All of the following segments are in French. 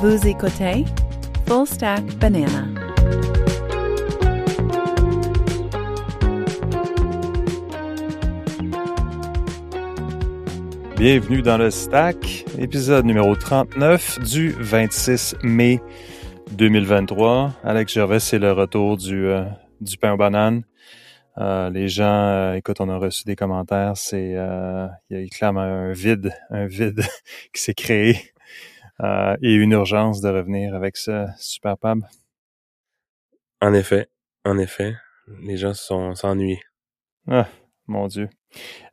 Vous écoutez Full Stack Banana. Bienvenue dans le Stack, épisode numéro 39 du 26 mai 2023. Alex Gervais, c'est le retour du, euh, pain aux bananes. Euh, les gens, euh, écoute, on a reçu des commentaires, c'est euh, il clame un vide, un vide qui s'est créé euh, et une urgence de revenir avec ce super pub. En effet, en effet, les gens sont s'ennuient. Ah, mon Dieu.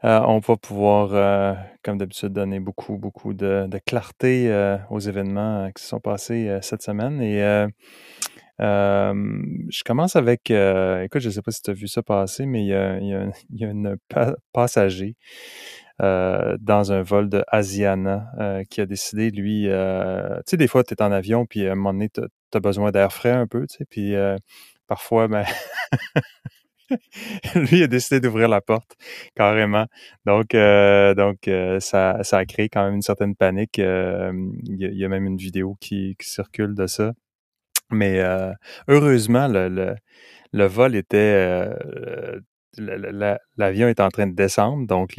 Euh, on va pouvoir, euh, comme d'habitude, donner beaucoup, beaucoup de, de clarté euh, aux événements qui se sont passés cette semaine. Et je commence avec, écoute, je ne sais pas si tu as vu ça passer, mais il y a, il y a, il y a une pa- passager euh, dans un vol de Asiana euh, qui a décidé, lui, euh, tu sais, des fois, tu es en avion, puis à un moment donné, tu as besoin d'air frais un peu, tu sais, puis euh, parfois, ben, lui a décidé d'ouvrir la porte carrément. Donc, euh, donc euh, ça, ça a créé quand même une certaine panique. Euh, Il y, a- même une vidéo qui, qui circule de ça. Mais euh, heureusement, le, le, le vol était... L'avion est en train de descendre, donc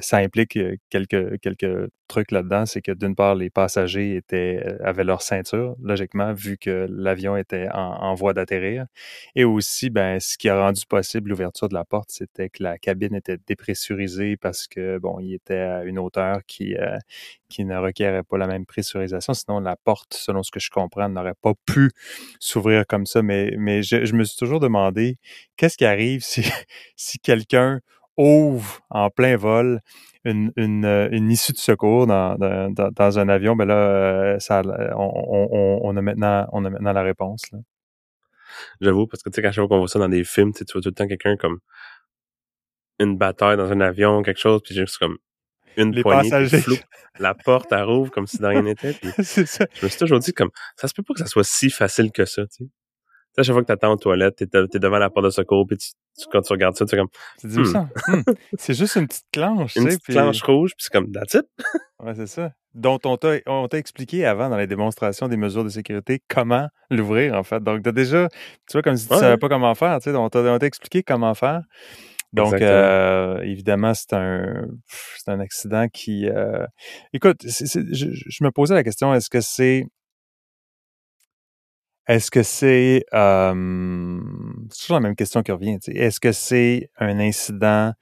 ça implique euh, quelques, trucs là-dedans. C'est que d'une part, les passagers euh, avaient leur ceinture, logiquement, vu que l'avion était en, en voie d'atterrir. Et aussi, ben, ce qui a rendu possible l'ouverture de la porte, c'était que la cabine était dépressurisée parce que, bon, il était à une hauteur qui, euh, qui ne requérait pas la même pressurisation. Sinon, la porte, selon ce que je comprends, n'aurait pas pu s'ouvrir comme ça. Mais, mais je, je me suis toujours demandé, qu'est-ce qui arrive si, si quelqu'un ouvre en plein vol une, une, euh, une issue de secours dans, dans, dans- un avion, ben là, euh, ça, on, on, on- on a maintenant, on a maintenant la réponse. J'avoue, parce que tu sais, quand chaque fois qu'on voit ça dans des films, tu vois tout le temps quelqu'un comme une bataille dans un avion, quelque chose, puis juste comme une Les poignée, passagers. flou, la porte, elle rouvre comme si de rien n'était, C'est ça. je me suis toujours dit comme, ça se peut pas que ça soit si facile que ça, tu sais. À chaque fois que t'attends aux toilettes, t'es, t'es devant la porte de secours, puis tu, tu- quand tu regardes ça, tu es comme, où Hmm. ça? Hmm. C'est juste une petite clanche, une petite puis- planche rouge, puis c'est comme, that's it. Ouais, c'est ça. Dont on t'a, on t'a expliqué avant dans les démonstrations des mesures de sécurité comment l'ouvrir, en fait. Donc, t'as déjà, tu vois, comme si tu Ouais, savais pas comment faire, tu sais, on t'a, on t'a expliqué comment faire. Donc, euh, évidemment, c'est un, c'est un accident qui, euh, écoute, je, je me posais la question, est-ce que c'est, est-ce que c'est, euh, c'est toujours la même question qui revient. Est-ce que c'est un incident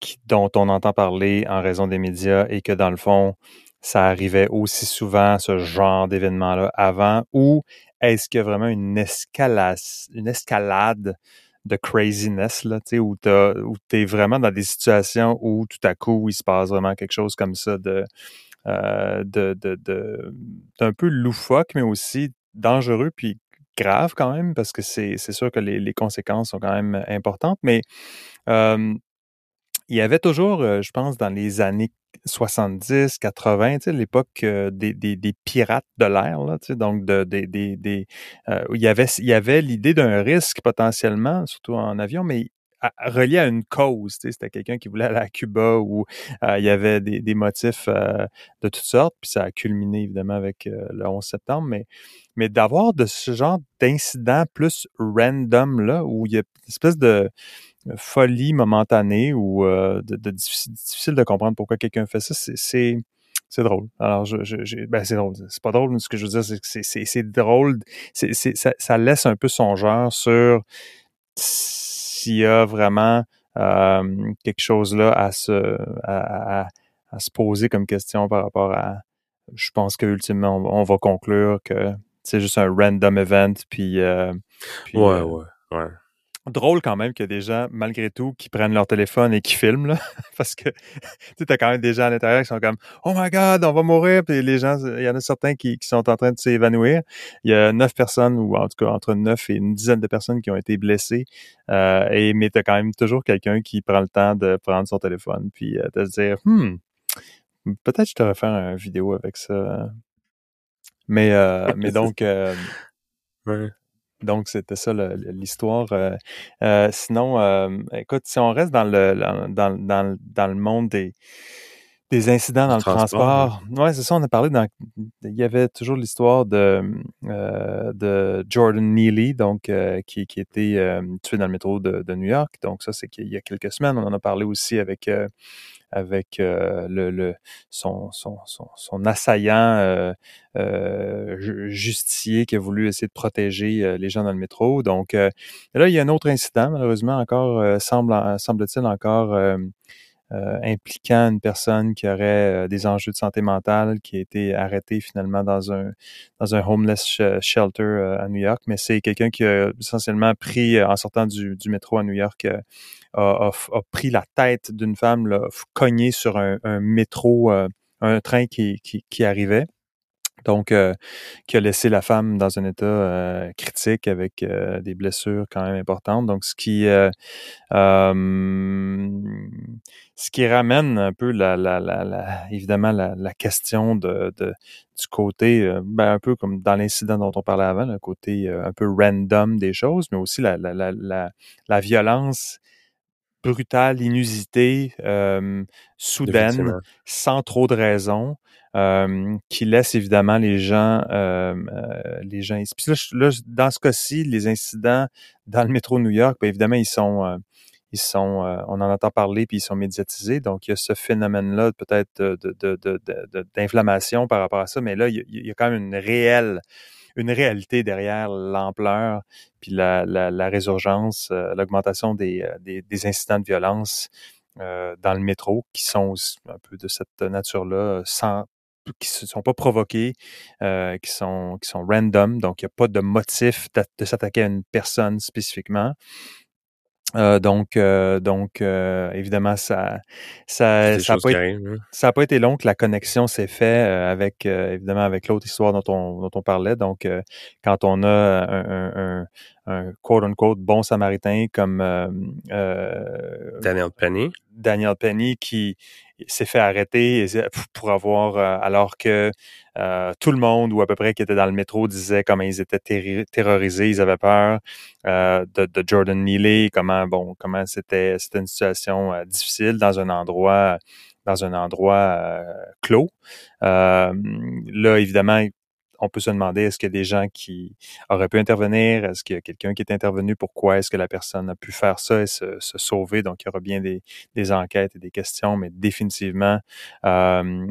qui- dont on entend parler en raison des médias et que dans le fond, ça arrivait aussi souvent, ce genre d'événement-là, avant, ou est-ce qu'il y a vraiment une escalade, une escalade de craziness, là, tu sais, où où t'es vraiment dans des situations où tout à coup, il se passe vraiment quelque chose comme ça de, euh, de, de, de- d'un peu loufoque, mais aussi dangereux, puis grave quand même, parce que c'est, c'est sûr que les, les conséquences sont quand même importantes, mais euh, il y avait toujours, euh, je pense, dans les années 70, 80, tu sais, l'époque euh, des, des, des pirates de l'air, là, tu sais, donc de, des, des, des, euh, il y avait, il y avait l'idée d'un risque potentiellement, surtout en avion, mais relié à une cause. tu sais, C'était quelqu'un qui voulait aller à Cuba où euh, il y avait des, des motifs de toutes sortes, puis ça a culminé évidemment avec le 11 septembre, mais, mais d'avoir de ce genre d'incident plus random là, où il y a une espèce de folie momentanée ou euh, de, de difficile, de comprendre pourquoi quelqu'un fait ça, c'est- c'est drôle. Alors, je, ben c'est drôle. C'est pas drôle, mais ce que je veux dire, c'est que c'est- drôle. C'est- ça, ça laisse un peu songeur sur s'il y a vraiment euh, quelque chose là à se à, à- à se poser comme question par rapport à. Je pense que ultimement, on, va- on va conclure que c'est juste un random event, puis. euh, puis, Ouais, euh, ouais, ouais. Drôle quand même qu'il y a des gens, malgré tout, qui prennent leur téléphone et qui filment, là. Parce que, tu sais, quand même des gens à l'intérieur qui sont comme, oh my god, on va mourir. Puis les gens, il y en a certains qui, qui sont en train de s'évanouir. Il y a neuf personnes, ou en tout cas, entre neuf et une dizaine de personnes qui ont été blessées. Euh, et, mais t'as quand même toujours quelqu'un qui prend le temps de prendre son téléphone puis euh, de se dire, hmm, peut-être je devrais faire une vidéo avec ça. Mais, euh, mais donc, euh, Ouais. Donc, c'était ça l'histoire. Euh, euh, sinon, euh, écoute, si on reste dans le dans, dans, dans, le monde des Des incidents dans le transport, transport. Ouais, c'est ça, on a parlé dans. Il y avait toujours l'histoire de, euh, de Jordan Neely, donc, euh, qui, qui était tué dans le métro de, de New York. Donc, ça, c'est qu'il y a quelques semaines. On en a parlé aussi avec, euh, avec euh, le, le, son, son, son, son assaillant euh, euh, ju- justicier qui a voulu essayer de protéger euh, les gens dans le métro. Donc, euh, là, il y a un autre incident, malheureusement, encore, euh, semble, semble-t-il, encore. impliquant une personne qui aurait des enjeux de santé mentale, qui a été arrêtée finalement dans un dans un homeless sh- shelter à New York. Mais c'est quelqu'un qui a essentiellement pris, en sortant du, du métro à New York, a, a a pris la tête d'une femme, là, f- cogné sur un, un métro, euh, un train qui, qui, qui arrivait. Donc, euh, qui a laissé la femme dans un état euh, critique avec euh, des blessures quand même importantes. Donc, ce qui, euh, euh, ce qui ramène un peu la, la, la, la- évidemment la, question de, de- du côté, euh, ben, un peu comme dans l'incident dont on parlait avant, le côté un peu random des choses, mais aussi la, la violence brutale, inusitée, euh, soudaine, sans trop de raison, euh, qui laisse évidemment les gens, euh, les gens. Puis là, dans ce cas-ci, les incidents dans le métro de New York, bien évidemment, ils sont, euh, ils sont, euh, on en entend parler puis ils sont médiatisés. Donc il y a ce phénomène-là peut-être de, de, de, d'inflammation par rapport à ça, mais là il y a, il y a quand même une réelle, une réalité derrière l'ampleur puis la, la, la résurgence, euh, l'augmentation des, euh, des, des incidents de violence euh, dans le métro qui sont un peu de cette nature-là, sans qui ne sont pas provoqués, euh, qui sont qui sont random, donc il n'y a pas de motif d'a- de s'attaquer à une personne spécifiquement. Euh, donc, euh, donc euh, évidemment, ça, ça, ça a choses pas hein. n'a pas été long que la connexion s'est faite euh, avec, euh, évidemment, avec l'autre histoire dont on, dont on parlait. Donc, euh, quand on a un, un, un, un quote-unquote bon samaritain comme euh, euh, Daniel Penny. Daniel Penny qui s'est fait arrêter pour avoir, euh, alors que euh, tout le monde, ou à peu près qui était dans le métro, disait comment ils étaient terrorisés, ils avaient peur euh, de, Jordan Neely, comment bon, comment c'était c'était une situation difficile dans un endroit dans un endroit clos. Là, évidemment, on peut se demander est-ce qu'il y a des gens qui auraient pu intervenir, est-ce qu'il y a quelqu'un qui est intervenu, pourquoi est-ce que la personne a pu faire ça et se, sauver? Donc, il y aura bien des, enquêtes et des questions, mais définitivement, euh,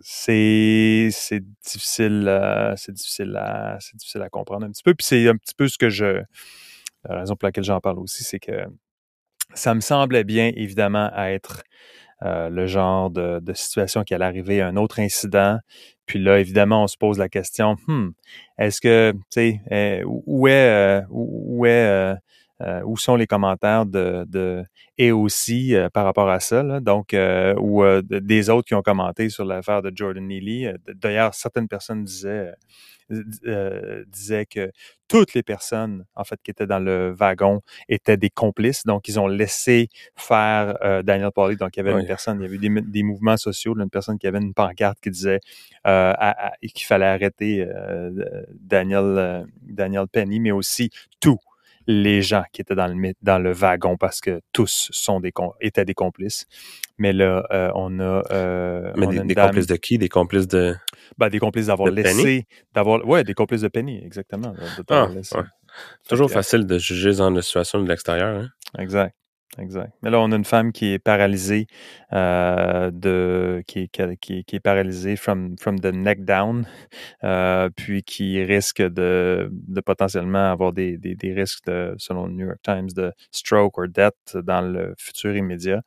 c'est c'est difficile, euh, c'est difficile à c'est difficile à comprendre un petit peu. Puis c'est un petit peu ce que je la raison pour laquelle j'en parle aussi, c'est que ça me semblait bien, évidemment, à être euh, le genre de, situation qui allait arriver, un autre incident. Puis là, évidemment, on se pose la question, hmm, est-ce que, tu sais, euh, où est, euh, où est, euh, où sont les commentaires de, de et aussi euh, par rapport à ça, là, donc euh, ou euh, de- des autres qui ont commenté sur l'affaire de Jordan Neely. Euh, D'ailleurs, certaines personnes disaient euh, disaient que toutes les personnes en fait qui étaient dans le wagon étaient des complices, donc ils ont laissé faire euh, Daniel Pauly. Donc il y avait Oui. une personne, il y avait des, des mouvements sociaux, une personne qui avait une pancarte qui disait euh, qu'il fallait arrêter euh, Daniel Daniel Penny, mais aussi tous les gens qui étaient dans le dans le wagon parce que tous sont des étaient des complices. Mais là, euh, on a, euh, Mais on a des, une des dame- complices de qui? Des complices de... ben, des complices d'avoir de laissé, d'avoir, ouais, des complices de Penny, exactement. de- de Ah, ouais. Toujours que, facile de juger dans la situation de l'extérieur. Hein? Exact. Exact. Mais là, on a une femme qui est paralysée, euh, de, qui, est- qui, est- paralysée from, from the neck down, euh, puis qui risque de, de potentiellement avoir des, des, des risques, de, selon le New York Times, de stroke or death dans le futur immédiat,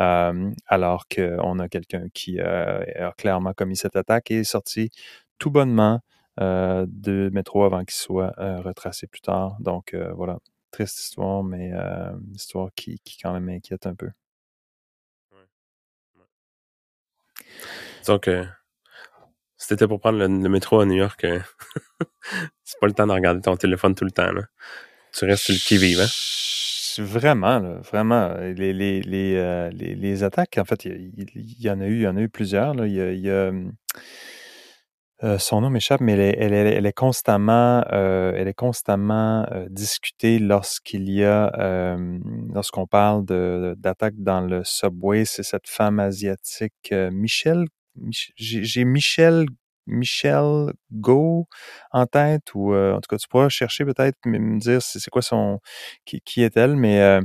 euh, alors qu'on a quelqu'un qui euh, a clairement commis cette attaque et est sorti tout bonnement de métro avant qu'il soit retracé plus tard. Donc, voilà triste histoire, mais euh, une histoire qui, qui quand même m'inquiète un peu. Donc, euh, si t'étais pour prendre le, le métro à New York, euh, c'est pas le temps de regarder ton téléphone tout le temps. Là. Tu restes sur le qui-vive. Hein? Vraiment, là, vraiment. Les, les, les, euh, les, les attaques, en fait, il y, en a eu, il y en a eu plusieurs. Là. Il, y a, il y a, Euh, son nom m'échappe, mais elle est, est, elle est constamment, euh, elle est constamment euh, discutée lorsqu'il y a, lorsqu'on parle d'attaque dans le subway. C'est cette femme asiatique, Michelle. Mich- J'ai j'ai Michelle, Michelle Go en tête, ou euh, en tout cas, tu pourras chercher peut-être, mais me dire c'est quoi son, qui, qui est-elle, mais euh,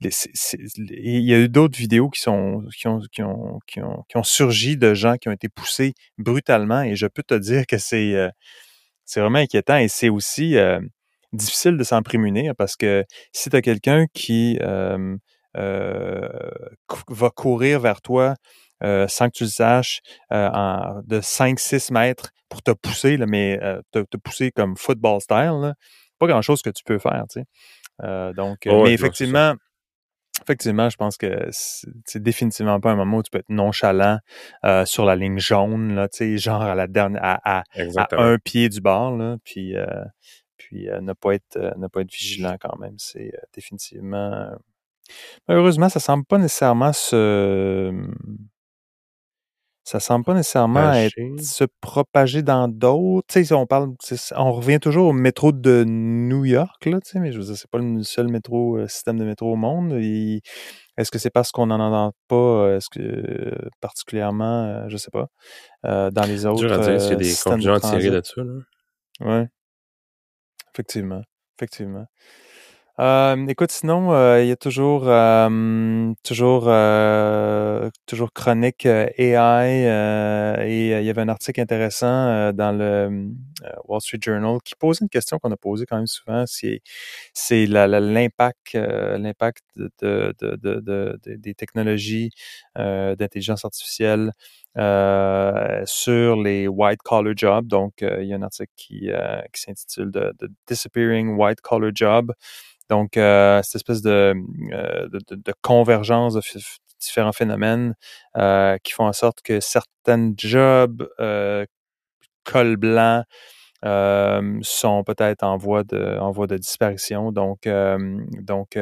il y a eu d'autres vidéos qui sont, qui ont, qui ont, qui ont, qui ont surgi de gens qui ont été poussés brutalement et je peux te dire que c'est euh, c'est vraiment inquiétant et c'est aussi euh, difficile de s'en prémunir parce que si tu as quelqu'un qui euh, euh, va courir vers toi euh, sans que tu le saches euh, en- de 5-6 mètres pour te pousser, là, mais euh, te, te pousser comme football style, là, pas grand-chose que tu peux faire. Tu sais. Donc, Oh, mais effectivement, Effectivement, je pense que c'est définitivement pas un moment où tu peux être nonchalant euh, sur la ligne jaune, là, tu sais, genre à la dernière, à, à, à Exactement. un pied du bord, là, puis, euh, puis euh, ne pas être, ne pas être vigilant quand même, c'est définitivement. Malheureusement, ça semble pas nécessairement se, ça semble pas nécessairement être se propager dans d'autres. Tu sais, si on parle, c'est- on revient toujours au métro de New York, là, mais je veux dire, c'est pas le seul métro, euh, système de métro au monde. Est-ce que c'est parce qu'on n'en entend pas, euh, est-ce que euh, particulièrement, euh, je sais pas, euh, dans les autres Dur à dire s'il y a euh, des de conclusions à tirer transit? de ça. Là. Ouais, effectivement, effectivement. Euh, écoute, sinon, euh, il y a toujours, euh, toujours, toujours chronique AI et il y avait un article intéressant dans le Wall Street Journal qui posait une question qu'on a posée quand même souvent, c'est c'est l'impact, l'impact de, de, de, de- de- de- des technologies d'intelligence artificielle sur les white collar jobs. Donc, il y a un article qui, qui s'intitule The Disappearing White Collar Job. Donc, euh, cette espèce de, euh, convergence de différents phénomènes euh, qui font en sorte que certains jobs col blanc sont peut-être en voie de disparition. Donc, donc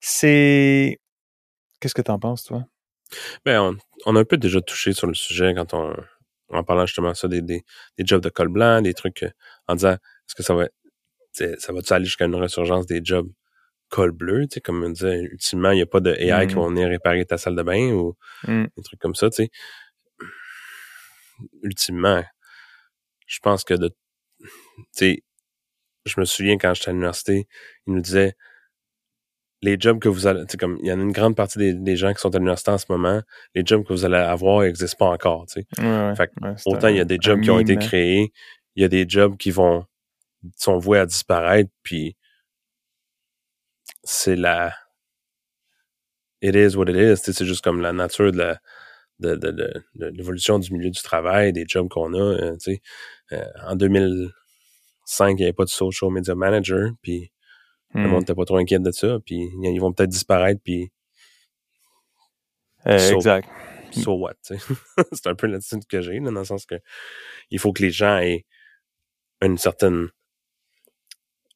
c'est qu'est-ce que tu en penses, toi? Ben, on, a un peu déjà touché sur le sujet quand on, en parlant justement ça, des, des, jobs de col blanc, des trucs en disant est-ce que ça va t'sais, ça va-tu aller jusqu'à une résurgence des jobs col bleu, tu sais, comme on disait, ultimement, il n'y a pas de AI qui Mm. vont venir réparer ta salle de bain ou Mm. des trucs comme ça, tu sais. Ultimement, je pense que de, tu sais, je me souviens quand j'étais à l'université, ils nous disaient les jobs que vous allez, tu sais, comme il y en a une grande partie des, des gens qui sont à l'université en ce moment, les jobs que vous allez avoir n'existent pas encore, tu sais. Ouais, ouais, Fait que ouais, Autant il y a des jobs qui ont été hein. créés, il y a des jobs qui vont sont voués à disparaître, puis c'est la it is what it is, tu sais, c'est juste comme la nature de la de, de, de, de l'évolution du milieu du travail, des jobs qu'on a, euh, tu sais. Euh, en 2005, il n'y avait pas de social media manager, puis le Mm. monde n'était pas trop inquiet de ça, puis ils vont peut-être disparaître, puis Euh, So- exact. so what, tu sais? c'est un peu l'attitude que j'ai, là, dans le sens que il faut que les gens aient une certaine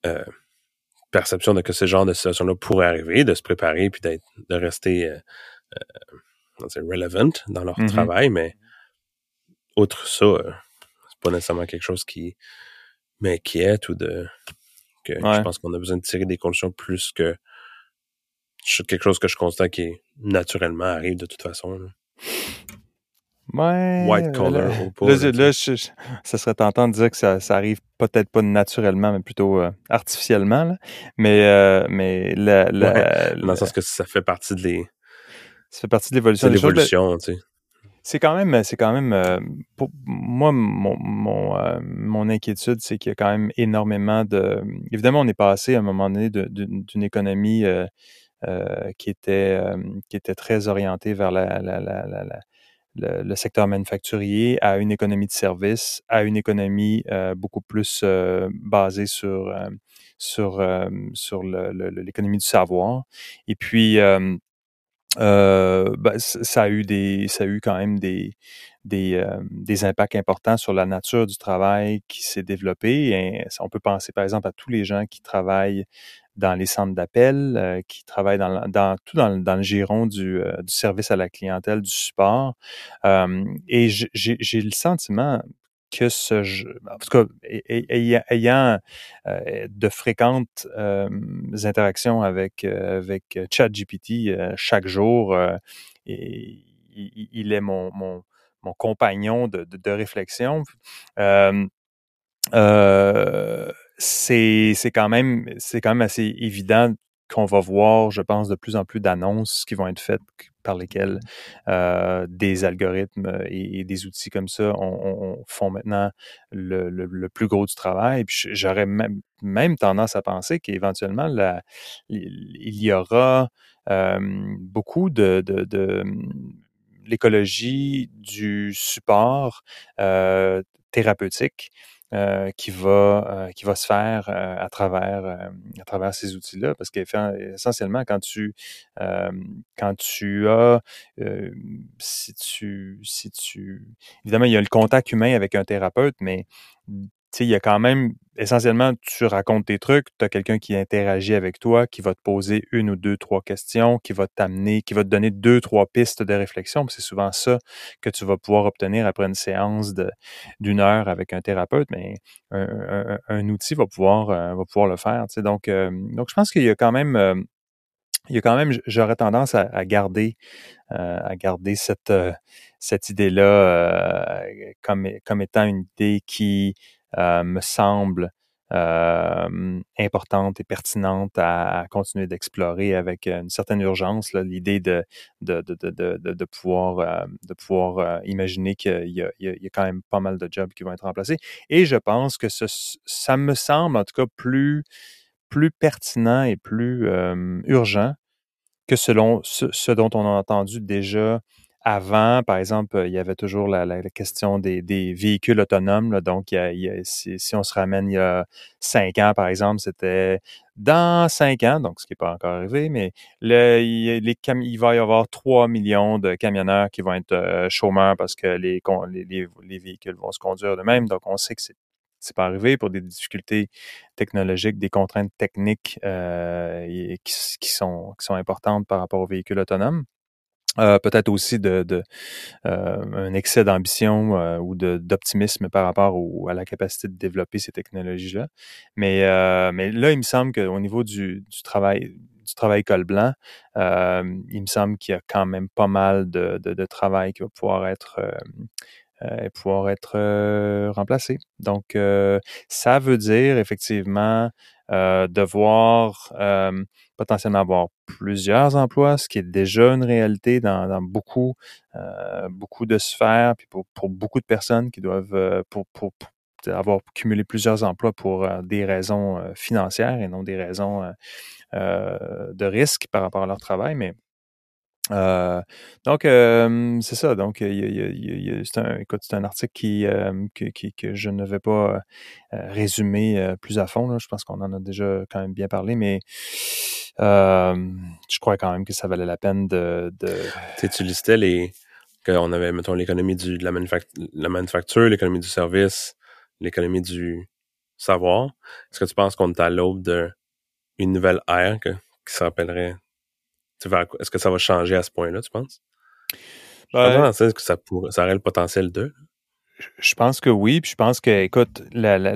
euh, perception de que ce genre de situation-là pourrait arriver, de se préparer, puis d'être, de rester euh, euh, relevant dans leur Mhm. travail, mais outre ça, c'est pas nécessairement quelque chose qui m'inquiète ou de que Ouais. je pense qu'on a besoin de tirer des conclusions plus que quelque chose que je constate qui naturellement arrive de toute façon. là. Ouais. White collar là, là, je- je- ça serait tentant de dire que ça, ça arrive peut-être pas naturellement, mais plutôt euh, artificiellement. là. Mais, euh, mais la, la- Dans le sens que ça fait partie de les- ça fait partie de l'évolution c'est l'évolution, tu sais. C'est quand même, c'est quand même, euh, pour moi, mon, mon, euh, mon inquiétude, c'est qu'il y a quand même énormément de. Évidemment, on est passé à un moment donné d'une économie euh, qui était qui était très orientée vers la, la, la, la- la- le, secteur manufacturier à une économie de service, à une économie euh, beaucoup plus euh, basée sur euh, sur sur l'économie du savoir. Et puis ben, ça a eu des, ça a eu quand même des, des, impacts importants sur la nature du travail qui s'est développé. On peut penser par exemple à tous les gens qui travaillent dans les centres d'appel, euh, qui travaillent dans, dans tout dans, le- dans le giron du, euh, du service à la clientèle, du support. Euh, et j'ai le sentiment que ce jeu, en tout cas, ayant, de fréquentes interactions avec, avec ChatGPT chaque jour, et, il, est mon, mon, mon compagnon de, de, de réflexion. Euh, c'est quand même c'est quand même assez évident qu'on va voir, je pense, de plus en plus d'annonces qui vont être faites par lesquelles euh, des algorithmes et, des outils comme ça on, font maintenant le, le, plus gros du travail. Puis j'aurais même, même, tendance à penser qu'éventuellement, il y aura euh, beaucoup de, de, de l'écologie du support euh, thérapeutique euh, qui va euh, qui va se faire euh, à travers à travers ces outils-là. Parce qu'essentiellement quand tu quand tu as si tu si tu évidemment il y a le contact humain avec un thérapeute mais il y a quand même, essentiellement, tu racontes tes trucs, tu as quelqu'un qui interagit avec toi, qui va te poser une ou deux, trois questions, qui va t'amener, qui va te donner deux, trois pistes de réflexion. C'est souvent ça que tu vas pouvoir obtenir après une séance d'une heure avec un thérapeute, mais un, outil va pouvoir, euh, va pouvoir le faire. Donc, euh, donc, je pense qu'il y a quand même... Euh, il y a quand même, j'aurais tendance à, garder, cette, idée-là comme, étant une idée qui me semble euh, importante et pertinente à, continuer d'explorer avec une certaine urgence. L'idée de de, de, de, de, pouvoir, euh, de pouvoir imaginer qu'il y, y, a quand même pas mal de jobs qui vont être remplacés. Et je pense que ça me semble en tout cas plus, plus pertinent et plus urgent que selon ce, dont on a entendu déjà avant, par exemple, il y avait toujours la, question des, véhicules autonomes. donc, si, on se ramène il y a cinq ans, par exemple, c'était dans cinq ans, donc ce qui n'est pas encore arrivé, mais il, va y avoir 3 millions de camionneurs qui vont être euh, chômeurs parce que les, les, les, véhicules vont se conduire de même. Donc, on sait que c'est c'est pas arrivé pour des difficultés technologiques, des contraintes techniques euh, qui sont importantes par rapport aux véhicules autonomes. Euh, peut-être aussi de, de euh, un excès d'ambition euh, ou d'optimisme par rapport au, à la capacité de développer ces technologies-là. Mais, mais là, il me semble qu'au niveau du, du travail du travail col blanc, il me semble qu'il y a quand même pas mal de, de, de travail qui va pouvoir être pouvoir être remplacé. Donc, ça veut dire effectivement euh, devoir potentiellement avoir plusieurs emplois, ce qui est déjà une réalité dans, beaucoup, euh, beaucoup de sphères, puis pour, beaucoup de personnes qui doivent, euh, pour, pour, avoir cumulé plusieurs emplois pour euh, des raisons financières et non des raisons de risque par rapport à leur travail, mais donc, c'est ça. Donc, c'est un, c'est un article qui, que je ne vais pas résumer plus à fond. Je pense qu'on en a déjà quand même bien parlé, mais je crois quand même que ça valait la peine de. de... Tu listais les. qu'on avait, mettons, l'économie de la, la manufacture, l'économie du service, l'économie du savoir. Est-ce que tu penses qu'on est à l'aube d'une nouvelle ère qui s'appellerait est-ce que ça va changer à ce point-là, tu penses? Ben, est-ce que ça, pourrait, ça aurait le potentiel de? Je pense que oui, puis je pense que, écoute, l'idée,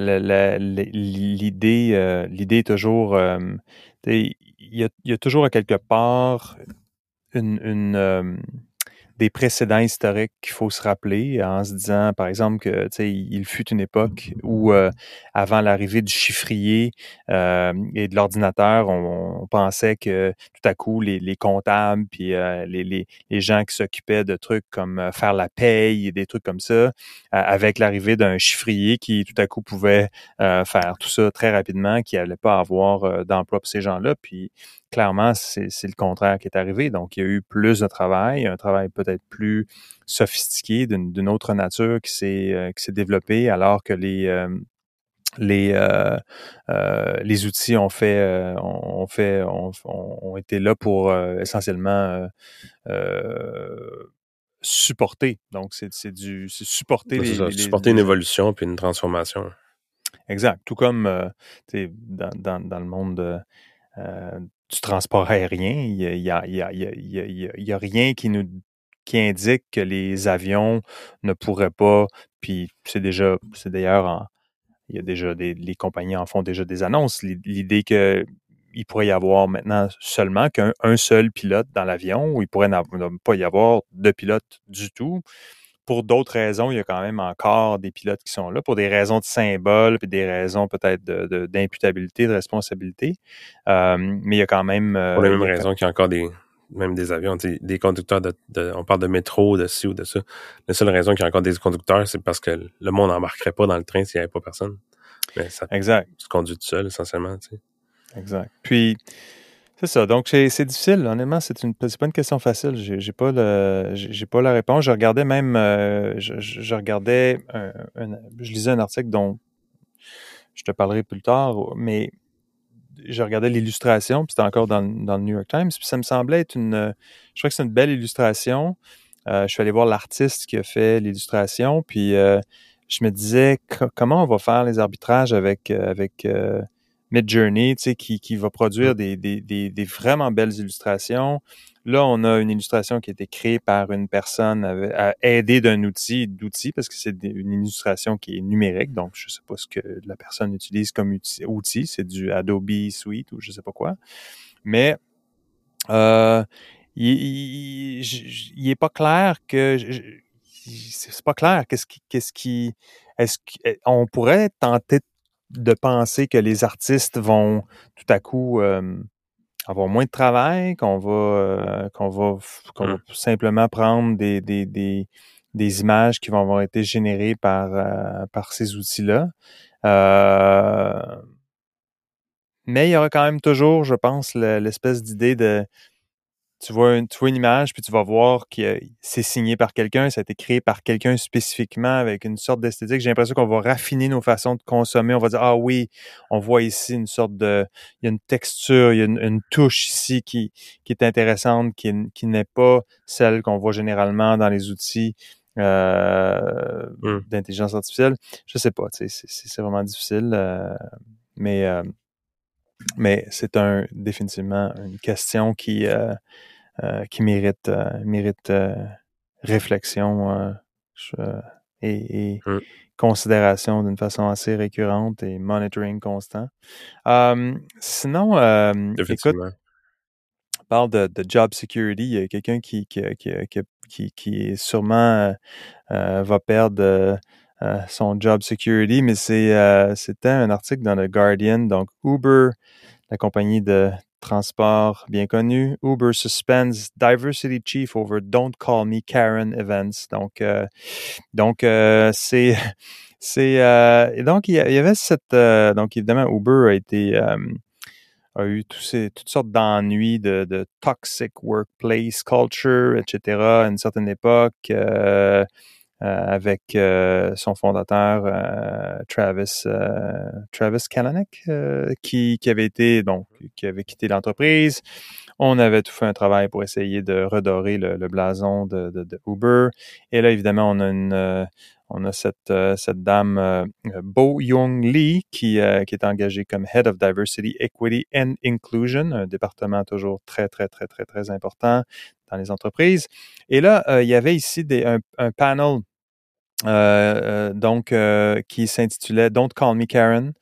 euh, l'idée est toujours, euh, il y a, y a, toujours à quelque part une, une euh, des précédents historiques qu'il faut se rappeler en se disant, par exemple, que il fut une époque où, euh, avant l'arrivée du chiffrier euh, et de l'ordinateur, on, pensait que tout à coup, les, les comptables puis euh, les, les, gens qui s'occupaient de trucs comme faire la paye et des trucs comme ça, avec l'arrivée d'un chiffrier qui tout à coup pouvait faire tout ça très rapidement, qui allait pas avoir d'emploi pour ces gens-là. Puis clairement, c'est le contraire qui est arrivé. Donc, il y a eu plus de travail, un travail peut-être plus sophistiqué, d'une autre nature qui s'est euh, qui s'est développé, alors que les euh, les euh, les outils ont fait ont fait ont, été là pour essentiellement supporter. Donc, c'est du supporter les, supporter une évolution puis une transformation. Exact. Tout comme dans, dans, dans, le monde du transport aérien. Il n'y a, rien qui nous qui indique que les avions ne pourraient pas, puis c'est déjà, c'est d'ailleurs, il y a déjà des, les compagnies en font déjà des annonces. L'idée que il pourrait y avoir maintenant seulement qu'un seul pilote dans l'avion, ou il pourrait ne pas y avoir de pilote du tout. Pour d'autres raisons, il y a quand même encore des pilotes qui sont là, pour des raisons de symbole, puis des raisons peut-être d'imputabilité, de, responsabilité. Euh, mais il y a quand même... Euh, pour les mêmes raisons qu'il y a encore des, même des avions, des conducteurs de, on parle de métro, de ci ou de ça. La seule raison qu'il y a encore des conducteurs, c'est parce que le monde n'embarquerait pas dans le train s'il n'y avait pas personne. Mais ça exact. se conduit tout seul, essentiellement. Tu sais. Exact. Puis, c'est ça. Donc, c'est difficile. Honnêtement, c'est une, pas une question facile. J'ai pas le, j'ai pas la réponse. Je regardais même, euh, je, regardais, je lisais un article dont je te parlerai plus tard, mais je regardais l'illustration, puis c'était encore dans, dans, le New York Times, puis ça me semblait être une, je crois que c'est une belle illustration. Euh, je suis allé voir l'artiste qui a fait l'illustration, puis euh, je me disais comment on va faire les arbitrages avec avec Midjourney, tu sais, qui, qui va produire des, des, des, des, vraiment belles illustrations. Là, on a une illustration qui a été créée par une personne à, aider d'un outil, d'outil, parce que c'est une illustration qui est numérique, donc je sais pas ce que la personne utilise comme outil, c'est du Adobe Suite ou je sais pas quoi. Mais euh, il, il, est pas clair que c'est pas clair qu'est-ce qui qu'est-ce qui est-ce qu'on pourrait tenter de penser que les artistes vont tout à coup avoir moins de travail, qu'on va euh, qu'on va qu'on va mmh. simplement prendre des, des, des, des, images qui vont avoir été générées par euh, par ces outils-là. Euh, mais il y aura quand même toujours, je pense, l'espèce d'idée de tu vois, une, tu vois une image, puis tu vas voir que c'est signé par quelqu'un, ça a été créé par quelqu'un spécifiquement avec une sorte d'esthétique. J'ai l'impression qu'on va raffiner nos façons de consommer. On va dire, ah oui, on voit ici une sorte de... Il y a une texture, il y a une, touche ici qui, qui est intéressante, qui, qui n'est pas celle qu'on voit généralement dans les outils euh, mmh. d'intelligence artificielle. Je sais pas, c'est vraiment difficile. Euh, mais... Euh, mais c'est un définitivement une question qui euh, euh, qui mérite euh, mérite réflexion et, mmh. considération d'une façon assez récurrente et monitoring constant. sinon, écoute, on parle de, job security. Il y a quelqu'un qui qui, qui, qui, est sûrement va perdre son job security, mais c'est c'était un article dans le Guardian. Donc Uber, la compagnie de transport bien connue, Uber suspends diversity chief over Don't Call Me Karen events. Donc donc c'est c'est et donc il y, avait cette donc évidemment Uber a été a eu ces, toutes sortes d'ennuis de, de, toxic workplace culture, etc. à une certaine époque. Euh, avec euh, son fondateur euh, Travis Travis Kalanick qui, qui avait été donc qui avait quitté l'entreprise. On avait tout fait un travail pour essayer de redorer le, blason de, de, de, Uber. Et là, évidemment, on a une on a cette, cette dame Bo Young Lee qui, qui est engagée comme Head of Diversity, Equity and Inclusion, un département toujours très, très, très, très, très important dans les entreprises. Et là, il y avait ici des, un, un panel euh, euh, donc euh, qui s'intitulait Don't Call Me Karen.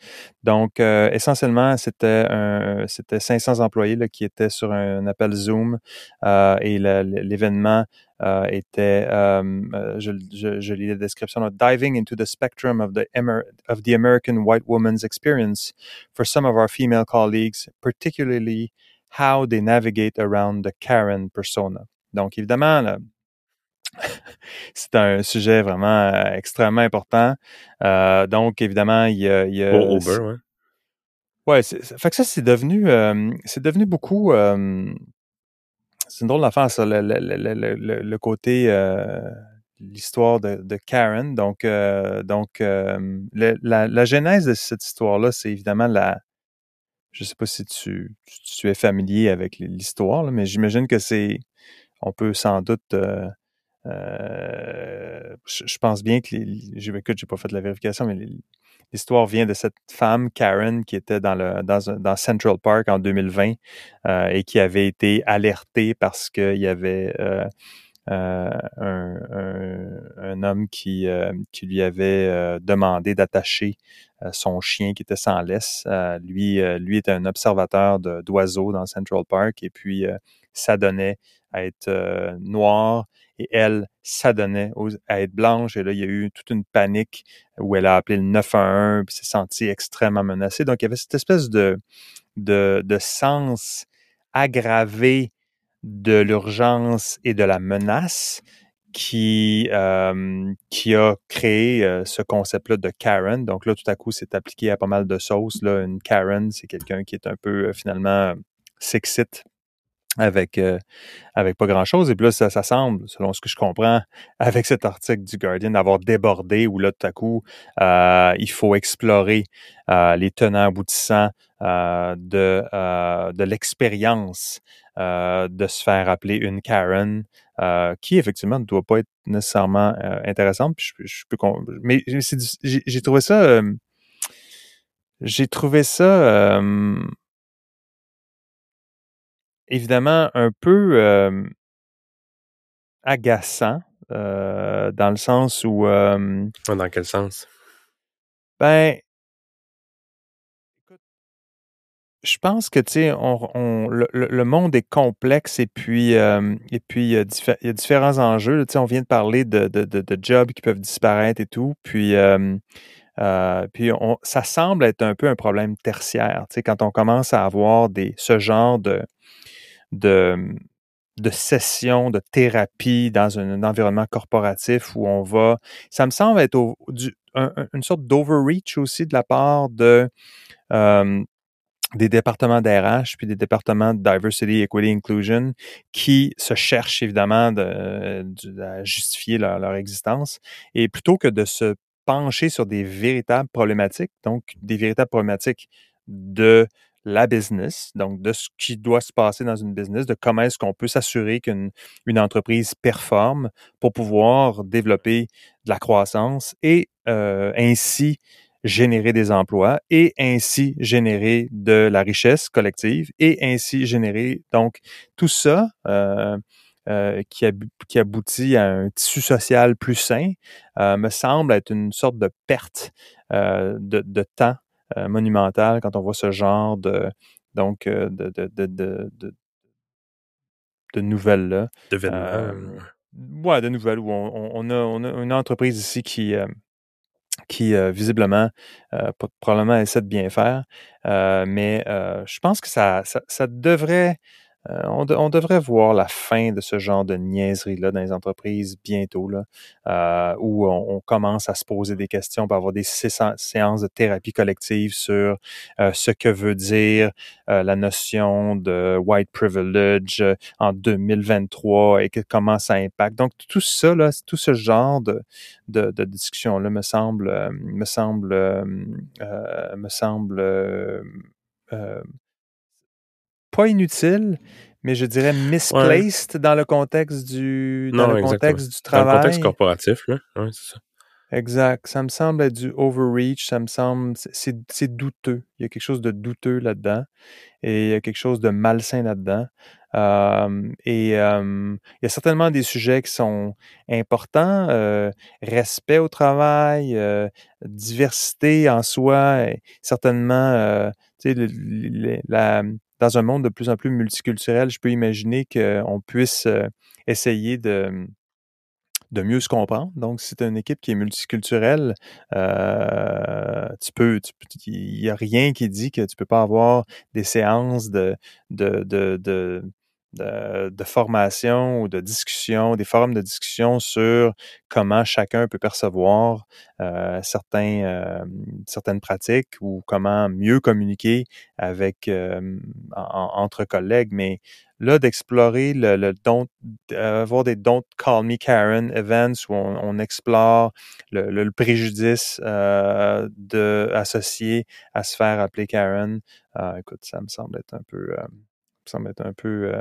Donc essentiellement c'était c'était 500 employés là, qui étaient sur un, appel Zoom et l'événement était je, je, je, lis la description diving into the spectrum of the of the American white woman's experience for some of our female colleagues, particularly how they navigate around the Karen persona. Donc évidemment là, c'est un sujet vraiment euh, extrêmement important. Euh, donc, évidemment, il y a. Il y a Uber, ouais. Ouais, fait que ça, c'est devenu, euh, c'est devenu beaucoup. c'est une drôle d'affaire, ça, le, le, le, le côté, l'histoire de, de, Karen. Donc, donc la, la, genèse de cette histoire-là, c'est évidemment la. Je sais pas si tu, tu es familier avec l'histoire, mais j'imagine que c'est. On peut sans doute euh, je, pense bien que, les, écoute, j'ai pas fait de la vérification, mais l'histoire vient de cette femme, Karen, qui était dans, Central Park en 2020 euh, et qui avait été alertée parce qu'il y avait euh, un, homme qui, lui avait demandé d'attacher son chien qui était sans laisse. lui, lui était un observateur d'oiseaux dans Central Park et puis s'adonnait à être noir et elle s'adonnait à être blanche. Et là, il y a eu toute une panique où elle a appelé le 911 puis s'est sentie extrêmement menacée. Donc, il y avait cette espèce de, de, de sens aggravé de l'urgence et de la menace qui, euh, qui a créé euh, ce concept-là de Karen. Donc là, tout à coup, c'est appliqué à pas mal de sauces. Une Karen, c'est quelqu'un qui est un peu, euh, finalement, s'excite avec, euh, avec pas grand-chose. Et puis là, ça, ça, semble, selon ce que je comprends, avec cet article du Guardian, d'avoir débordé où là, tout à coup, euh, il faut explorer euh, les tenants aboutissants euh, de, euh, de l'expérience de se faire appeler une Karen, qui effectivement ne doit pas être nécessairement intéressante. Puis je, je mais j'ai trouvé ça... j'ai trouvé ça évidemment un peu agaçant, dans le sens où... dans quel sens? Ben, je pense que tu sais, on, le, le, monde est complexe et puis et puis il y, a il y, a différents enjeux. Tu sais, on vient de parler de, de, de, jobs qui peuvent disparaître et tout. Puis puis on, ça semble être un peu un problème tertiaire. Tu sais, quand on commence à avoir des ce genre de de, sessions, de thérapie dans un, environnement corporatif où on va. Ça me semble être une sorte d'overreach aussi de la part de des départements d'RH puis des départements de diversity, equity, inclusion qui se cherchent évidemment de, à justifier leur, leur, existence et plutôt que de se pencher sur des véritables problématiques, donc des véritables problématiques de la business, donc de ce qui doit se passer dans une business, de comment est-ce qu'on peut s'assurer qu'une une entreprise performe pour pouvoir développer de la croissance et euh, ainsi générer des emplois et ainsi générer de la richesse collective et ainsi générer donc tout ça euh, euh, qui, qui, aboutit à un tissu social plus sain me semble être une sorte de perte de, temps monumentale quand on voit ce genre de donc euh, de, de, de, de, de nouvelles-là. Euh, ouais, de nouvelles où on, on, a, on, a, une entreprise ici qui, qui visiblement probablement essaie de bien faire. mais je pense que ça, ça, ça devrait euh, on, devrait voir la fin de ce genre de niaiserie-là dans les entreprises bientôt, là, euh, où on, commence à se poser des questions pour avoir des séances de thérapie collective sur euh, ce que veut dire la notion de white privilege en 2023 et comment ça impacte. Donc, tout ça, tout ce genre de, de, de discussion-là me semble, me semble, me semble pas inutile, mais je dirais misplaced dans le contexte du, dans le contexte du travail. Dans le contexte corporatif, là. c'est ça. Exact. Ça me semble être du overreach. Ça me semble, c'est douteux. Il y a quelque chose de douteux là-dedans et il y a quelque chose de malsain là-dedans. et il y a certainement des sujets qui sont importants. Euh, respect au travail, euh, diversité en soi, certainement, euh, tu sais, la, dans un monde de plus en plus multiculturel, je peux imaginer qu'on puisse euh, essayer de, de mieux se comprendre. Donc, si tu une équipe qui est multiculturelle, euh, tu peux, il n'y a rien qui dit que tu peux pas avoir des séances de, de, de, de de, formation ou de discussion, des forums de discussion sur comment chacun peut percevoir euh, certains, euh, certaines pratiques ou comment mieux communiquer avec euh, entre collègues. Mais là, d'explorer le, le don't, avoir des Don't Call Me Karen events où on, explore le, préjudice de, associé à se faire appeler Karen, écoute, ça me semble être un peu semble être un peu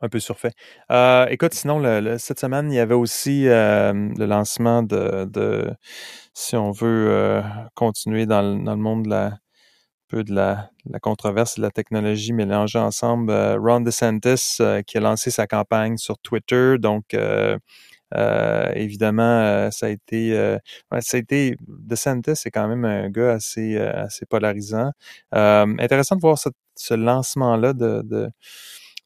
un peu surfait. Euh, écoute, sinon, cette semaine, il y avait aussi euh, le lancement de, si on veut euh, continuer dans le, monde de la, peu de la, la controverse et de la technologie mélangée ensemble. Euh, Ron DeSantis euh, qui a lancé sa campagne sur Twitter. Donc, euh, évidemment, ça a été, ça a été DeSantis, c'est quand même un gars assez, assez polarisant. intéressant de voir ce, lancement-là de, de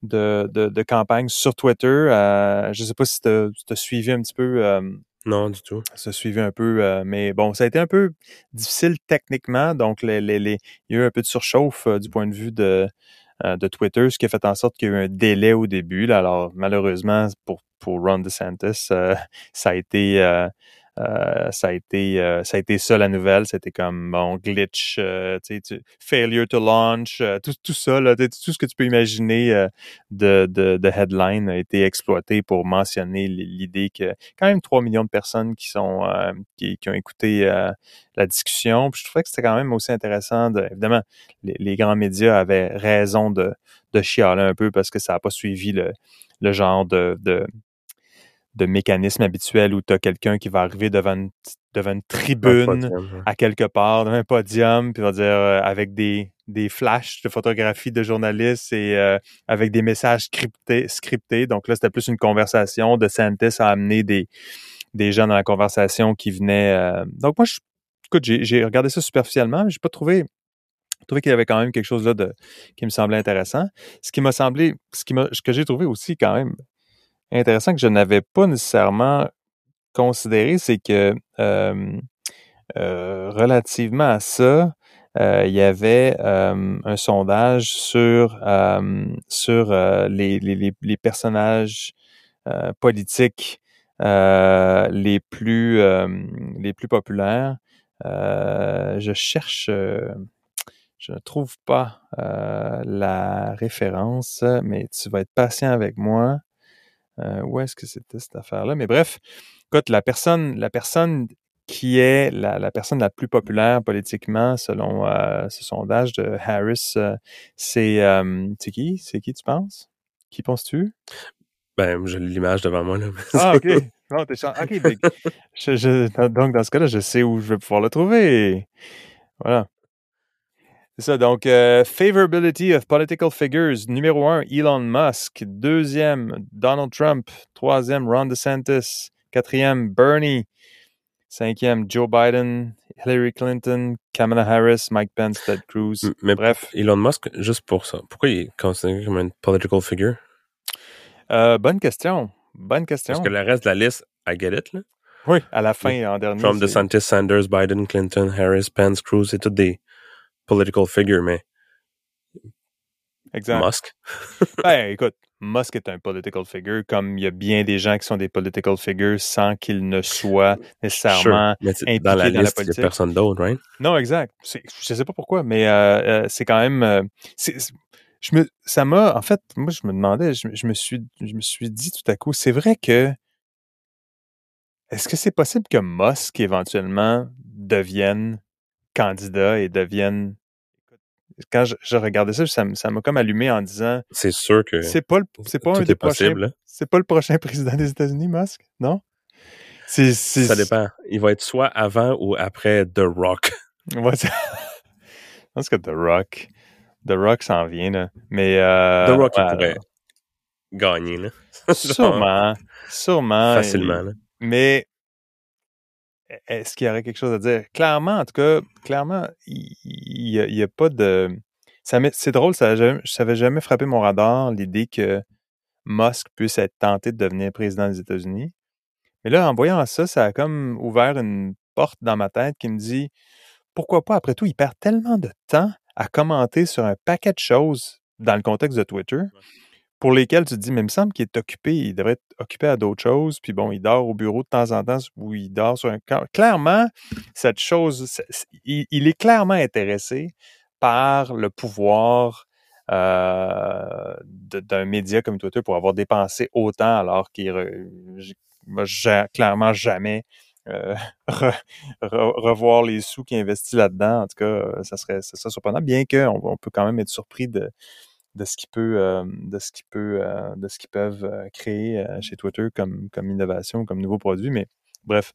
de, de, campagne sur Twitter. je ne sais pas si tu as, suivi un petit peu non, du tout. Ça suivait un peu, euh, mais bon, ça a été un peu difficile techniquement. Donc, les, les, les il y a eu un peu de surchauffe euh, du point de vue de, euh, de Twitter, ce qui a fait en sorte qu'il y a eu un délai au début. Là. Alors, malheureusement, pour, pour Ron DeSantis, ça a été euh, ça a été euh, ça a été ça la nouvelle. C'était comme bon glitch, euh, tu, failure to launch, tout, tout ça là, tout ce que tu peux imaginer de, de, de, headline a été exploité pour mentionner l'idée que quand même 3 millions de personnes qui sont qui, qui, ont écouté la discussion. Puis je trouvais que c'était quand même aussi intéressant. De, évidemment, les, les, grands médias avaient raison de, de chialer un peu parce que ça n'a pas suivi le, le genre de, de de mécanisme habituel où tu as quelqu'un qui va arriver devant une, devant une tribune à quelque part, devant un podium, puis va dire euh, avec des, des flashs de photographies de journalistes et euh, avec des messages scriptés, scriptés. Donc là, c'était plus une conversation. De Santis a amené des, des gens dans la conversation qui venaient. Euh, donc moi, je, écoute, j'ai regardé ça superficiellement, mais j'ai pas trouvé qu'il y avait quand même quelque chose là de qui me semblait intéressant. Ce qui m'a semblé, ce qui ce que j'ai trouvé aussi quand même intéressant que je n'avais pas nécessairement considéré, c'est que euh, relativement à ça, euh, il y avait un sondage sur, sur les, les, les, personnages politiques les, plus, les plus populaires. je cherche, je ne trouve pas la référence, mais tu vas être patient avec moi. Euh, où est-ce que c'était cette affaire-là? Mais bref, écoute, la personne, la personne qui est la, personne la plus populaire politiquement selon euh, ce sondage de Harris, euh, c'est qui? C'est qui tu penses? Qui penses-tu? Ben, j'ai l'image devant moi. Là. ah, OK. Non, t'es OK. donc, dans ce cas-là, je sais où je vais pouvoir le trouver. Voilà. C'est ça, donc euh, Favorability of Political Figures, numéro un, Elon Musk, deuxième, Donald Trump, troisième, Ron DeSantis, quatrième, Bernie, cinquième, Joe Biden, Hillary Clinton, Kamala Harris, Mike Pence, Ted Cruz. Mais bref. Elon Musk, juste pour ça, pourquoi il est considéré comme une political figure? Euh, bonne question. Bonne question. Parce que le reste de la liste, I get it, là. Oui, à la fin, en dernier. Trump, DeSantis, Sanders, Biden, Clinton, Harris, Pence, Cruz, c'est tout des political figure, mais exact. Musk. ben, écoute, Musk est un political figure, comme il y a bien des gens qui sont des political figures sans qu'ils ne soient nécessairement impliqués dans la, liste, politique. Il n'y a personne d'autre, right? Non, exact. Je ne sais pas pourquoi, mais euh, euh, c'est quand même. Euh, je me, ça m'a, en fait, moi, je me demandais, je, je, me suis, je me suis dit tout à coup, c'est vrai que. Est-ce que c'est possible que Musk éventuellement devienne candidat et deviennent quand je, regardais ça, ça, m'a comme allumé en disant C'est sûr que c'est pas c'est pas un des prochains hein. c'est pas le prochain président des États-Unis, Musk, non? Ça dépend. Il va être soit avant ou après The Rock. Ouais, je pense que The Rock. The Rock s'en vient, là. Mais euh, The Rock il pourrait gagner, là. sûrement. sûrement. Facilement, là. Mais est-ce qu'il y aurait quelque chose à dire? Clairement, en tout cas, clairement, il n'y a, pas de. C'est drôle, ça n'avait jamais frappé mon radar l'idée que Musk puisse être tenté de devenir président des États-Unis. Mais là, en voyant ça, ça a comme ouvert une porte dans ma tête qui me dit pourquoi pas, après tout, il perd tellement de temps à commenter sur un paquet de choses dans le contexte de Twitter pour lesquels tu te dis, mais il me semble qu'il est occupé, il devrait être occupé à d'autres choses, puis bon, il dort au bureau de temps en temps ou il dort sur un Clairement, cette chose, il, est clairement intéressé par le pouvoir euh, d'un média comme Twitter pour avoir dépensé autant alors qu'il va clairement jamais euh, revoir les sous qu'il investit là-dedans. En tout cas, ça serait, ça surprenant, bien qu'on on peut quand même être surpris de, de ce qu'ils peut, euh, de ce qui peut, euh, de ce qu'ils peuvent euh, créer chez Twitter comme, innovation, comme nouveau produit. Mais bref,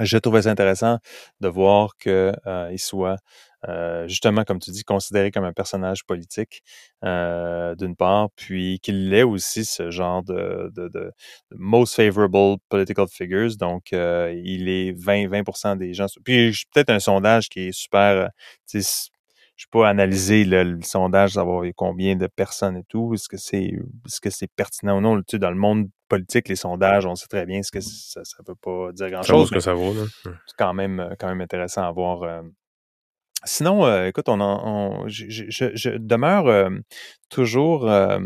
je trouvais ça intéressant de voir qu'il euh, soit euh, justement, comme tu dis, considéré comme un personnage politique, euh, d'une part, puis qu'il ait aussi ce genre de, most favorable political figures. Donc, euh, il est 20, 20 des gens. Puis, peut-être un sondage qui est super, je pas analyser le, sondage, savoir combien de personnes et tout. Est-ce que c'est est-ce que c'est pertinent ou non? Tu sais, dans le monde politique, les sondages, on sait très bien ce que ça ne veut pas dire grand-chose. que ça vaut, C'est quand même, quand même intéressant à voir Sinon, euh, écoute, on, on je, je, je, demeure euh, toujours euh,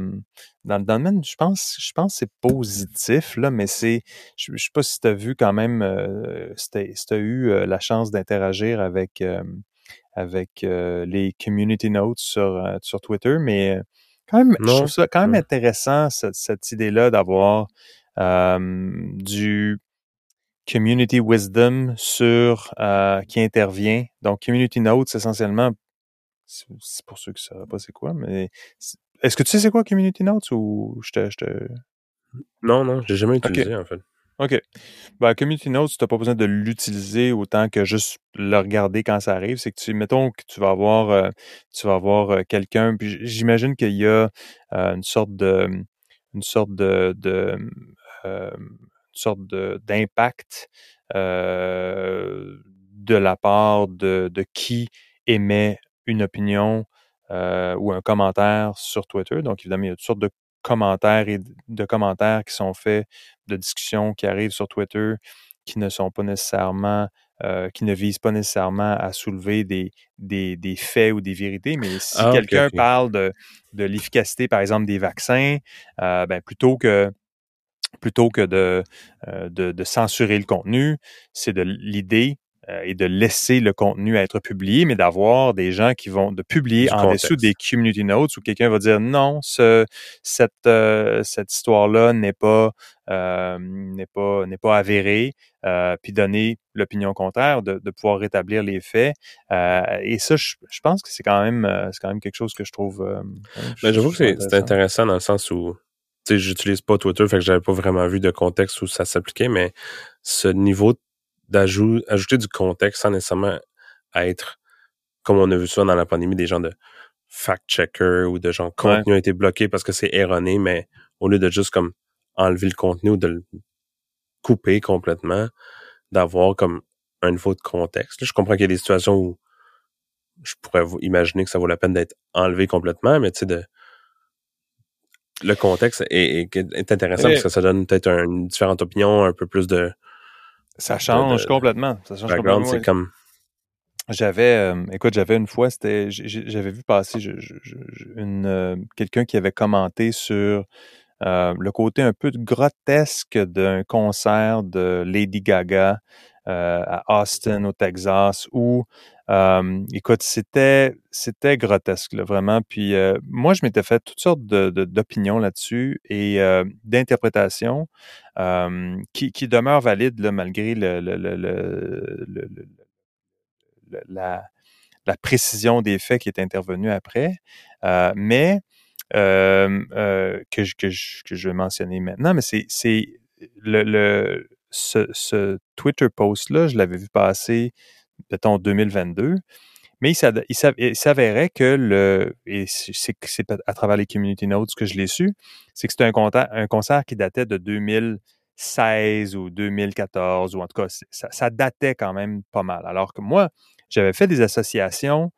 dans le domaine, je pense, je pense que c'est positif, là, mais c'est, je, je sais pas si tu as vu quand même, si tu as eu la chance d'interagir avec, avec les community notes sur, sur Twitter, mais quand même, je trouve ça quand même intéressant, cette, cette idée-là d'avoir du Community Wisdom sur euh, qui intervient. Donc, Community Notes, essentiellement, c'est pour ceux qui ne savent pas c'est quoi, mais est-ce que tu sais c'est quoi Community Notes ou je te. Je te... Non, non, j'ai jamais utilisé en fait. OK. Ben, Community Notes, tu n'as pas besoin de l'utiliser autant que juste le regarder quand ça arrive. C'est que tu, mettons que tu vas avoir, euh, tu vas avoir euh, quelqu'un, puis j'imagine qu'il y a une sorte de, une sorte de, de sorte d'impact euh, de la part de, de, qui émet une opinion euh, ou un commentaire sur Twitter. Donc, évidemment, il y a toutes sortes de commentaires et de commentaires qui sont faits, de discussions qui arrivent sur Twitter qui ne sont pas nécessairement, euh, qui ne visent pas nécessairement à soulever des, des, des faits ou des vérités, mais si ah, quelqu'un parle de, de l'efficacité, par exemple, des vaccins, ben, plutôt que plutôt que de, euh, de, de, censurer le contenu, c'est de l'idée euh, et de laisser le contenu être publié, mais d'avoir des gens qui vont de publier en dessous des community notes où quelqu'un va dire non, ce, cette, euh, cette histoire-là n'est pas n'est pas n'est pas avérée, puis donner l'opinion contraire, de, de, pouvoir rétablir les faits. et ça, je, je pense que c'est quand même c'est quand même quelque chose que je trouve. Ben, j'avoue que c'est intéressant dans le sens où j'utilise pas Twitter, fait que j'avais pas vraiment vu de contexte où ça s'appliquait, mais ce niveau d'ajout, ajouter du contexte sans nécessairement être, comme on a vu ça dans la pandémie, des gens de fact-checker ou de gens contenu a été bloqué parce que c'est erroné, mais au lieu de juste comme enlever le contenu ou de le couper complètement, d'avoir comme un niveau de contexte. je comprends qu'il y a des situations où je pourrais imaginer que ça vaut la peine d'être enlevé complètement, mais tu sais, de le contexte est, intéressant parce que ça donne peut-être une différente opinion, un peu plus de. Ça change complètement. Ça change complètement. c'est comme. J'avais, euh, écoute, j'avais une fois, c'était, j'avais vu passer une euh, quelqu'un qui avait commenté sur euh, le côté un peu grotesque d'un concert de Lady Gaga à Austin, au Texas, où écoute, c'était c'était grotesque, là, vraiment. Puis moi, je m'étais fait toutes sortes d'opinions de, là-dessus et d'interprétations qui, qui, demeurent valides là, malgré le, la, la, précision des faits qui est intervenue après. mais que, je, que, je, que je vais mentionner maintenant, mais c'est le, le ce, Twitter post-là, je l'avais vu passer mettons, 2022. Mais il s'avérait que le, et c'est à travers les community notes que je l'ai su, c'est que c'était un concert, un concert qui datait de 2016 ou 2014, ou en tout cas, ça, ça datait quand même pas mal. Alors que moi, j'avais fait des associations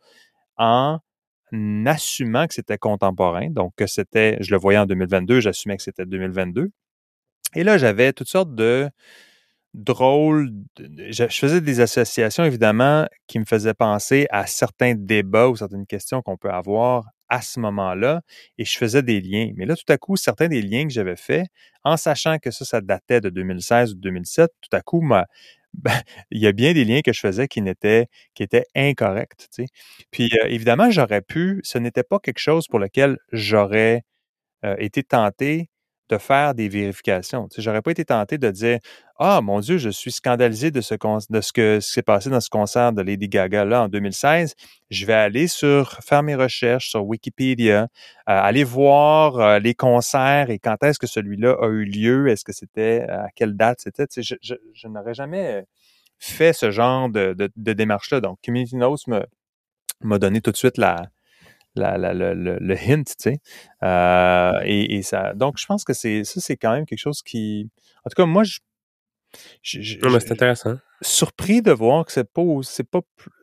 en assumant que c'était contemporain, donc que c'était, je le voyais en 2022, j'assumais que c'était 2022. Et là, j'avais toutes sortes de, drôle. Je, faisais des associations, évidemment, qui me faisaient penser à certains débats ou certaines questions qu'on peut avoir à ce moment-là, et je faisais des liens. Mais là, tout à coup, certains des liens que j'avais faits, en sachant que ça, ça datait de 2016 ou 2007, tout à coup, ben, il y a bien des liens que je faisais qui n'étaient qui étaient incorrects. Puis euh, évidemment, j'aurais pu, ce n'était pas quelque chose pour lequel j'aurais euh, été tenté de faire des vérifications. Sais, j'aurais pas été tenté de dire Ah mon Dieu, je suis scandalisé de ce, de ce que s'est passé dans ce concert de Lady Gaga là en 2016. Je vais aller sur faire mes recherches sur Wikipédia, euh, aller voir euh, les concerts et quand est-ce que celui-là a eu lieu, est-ce que c'était à quelle date c'était. Je, je, n'aurais jamais fait ce genre de, de, démarche-là. Donc, Community Notes m'a donné tout de suite la, la, le, le, hint, tu sais. Euh, et, et, ça, donc, je pense que c'est ça, c'est quand même quelque chose qui, en tout cas, moi, je, c'est intéressant. Surpris de voir que c'est pas, c'est pas,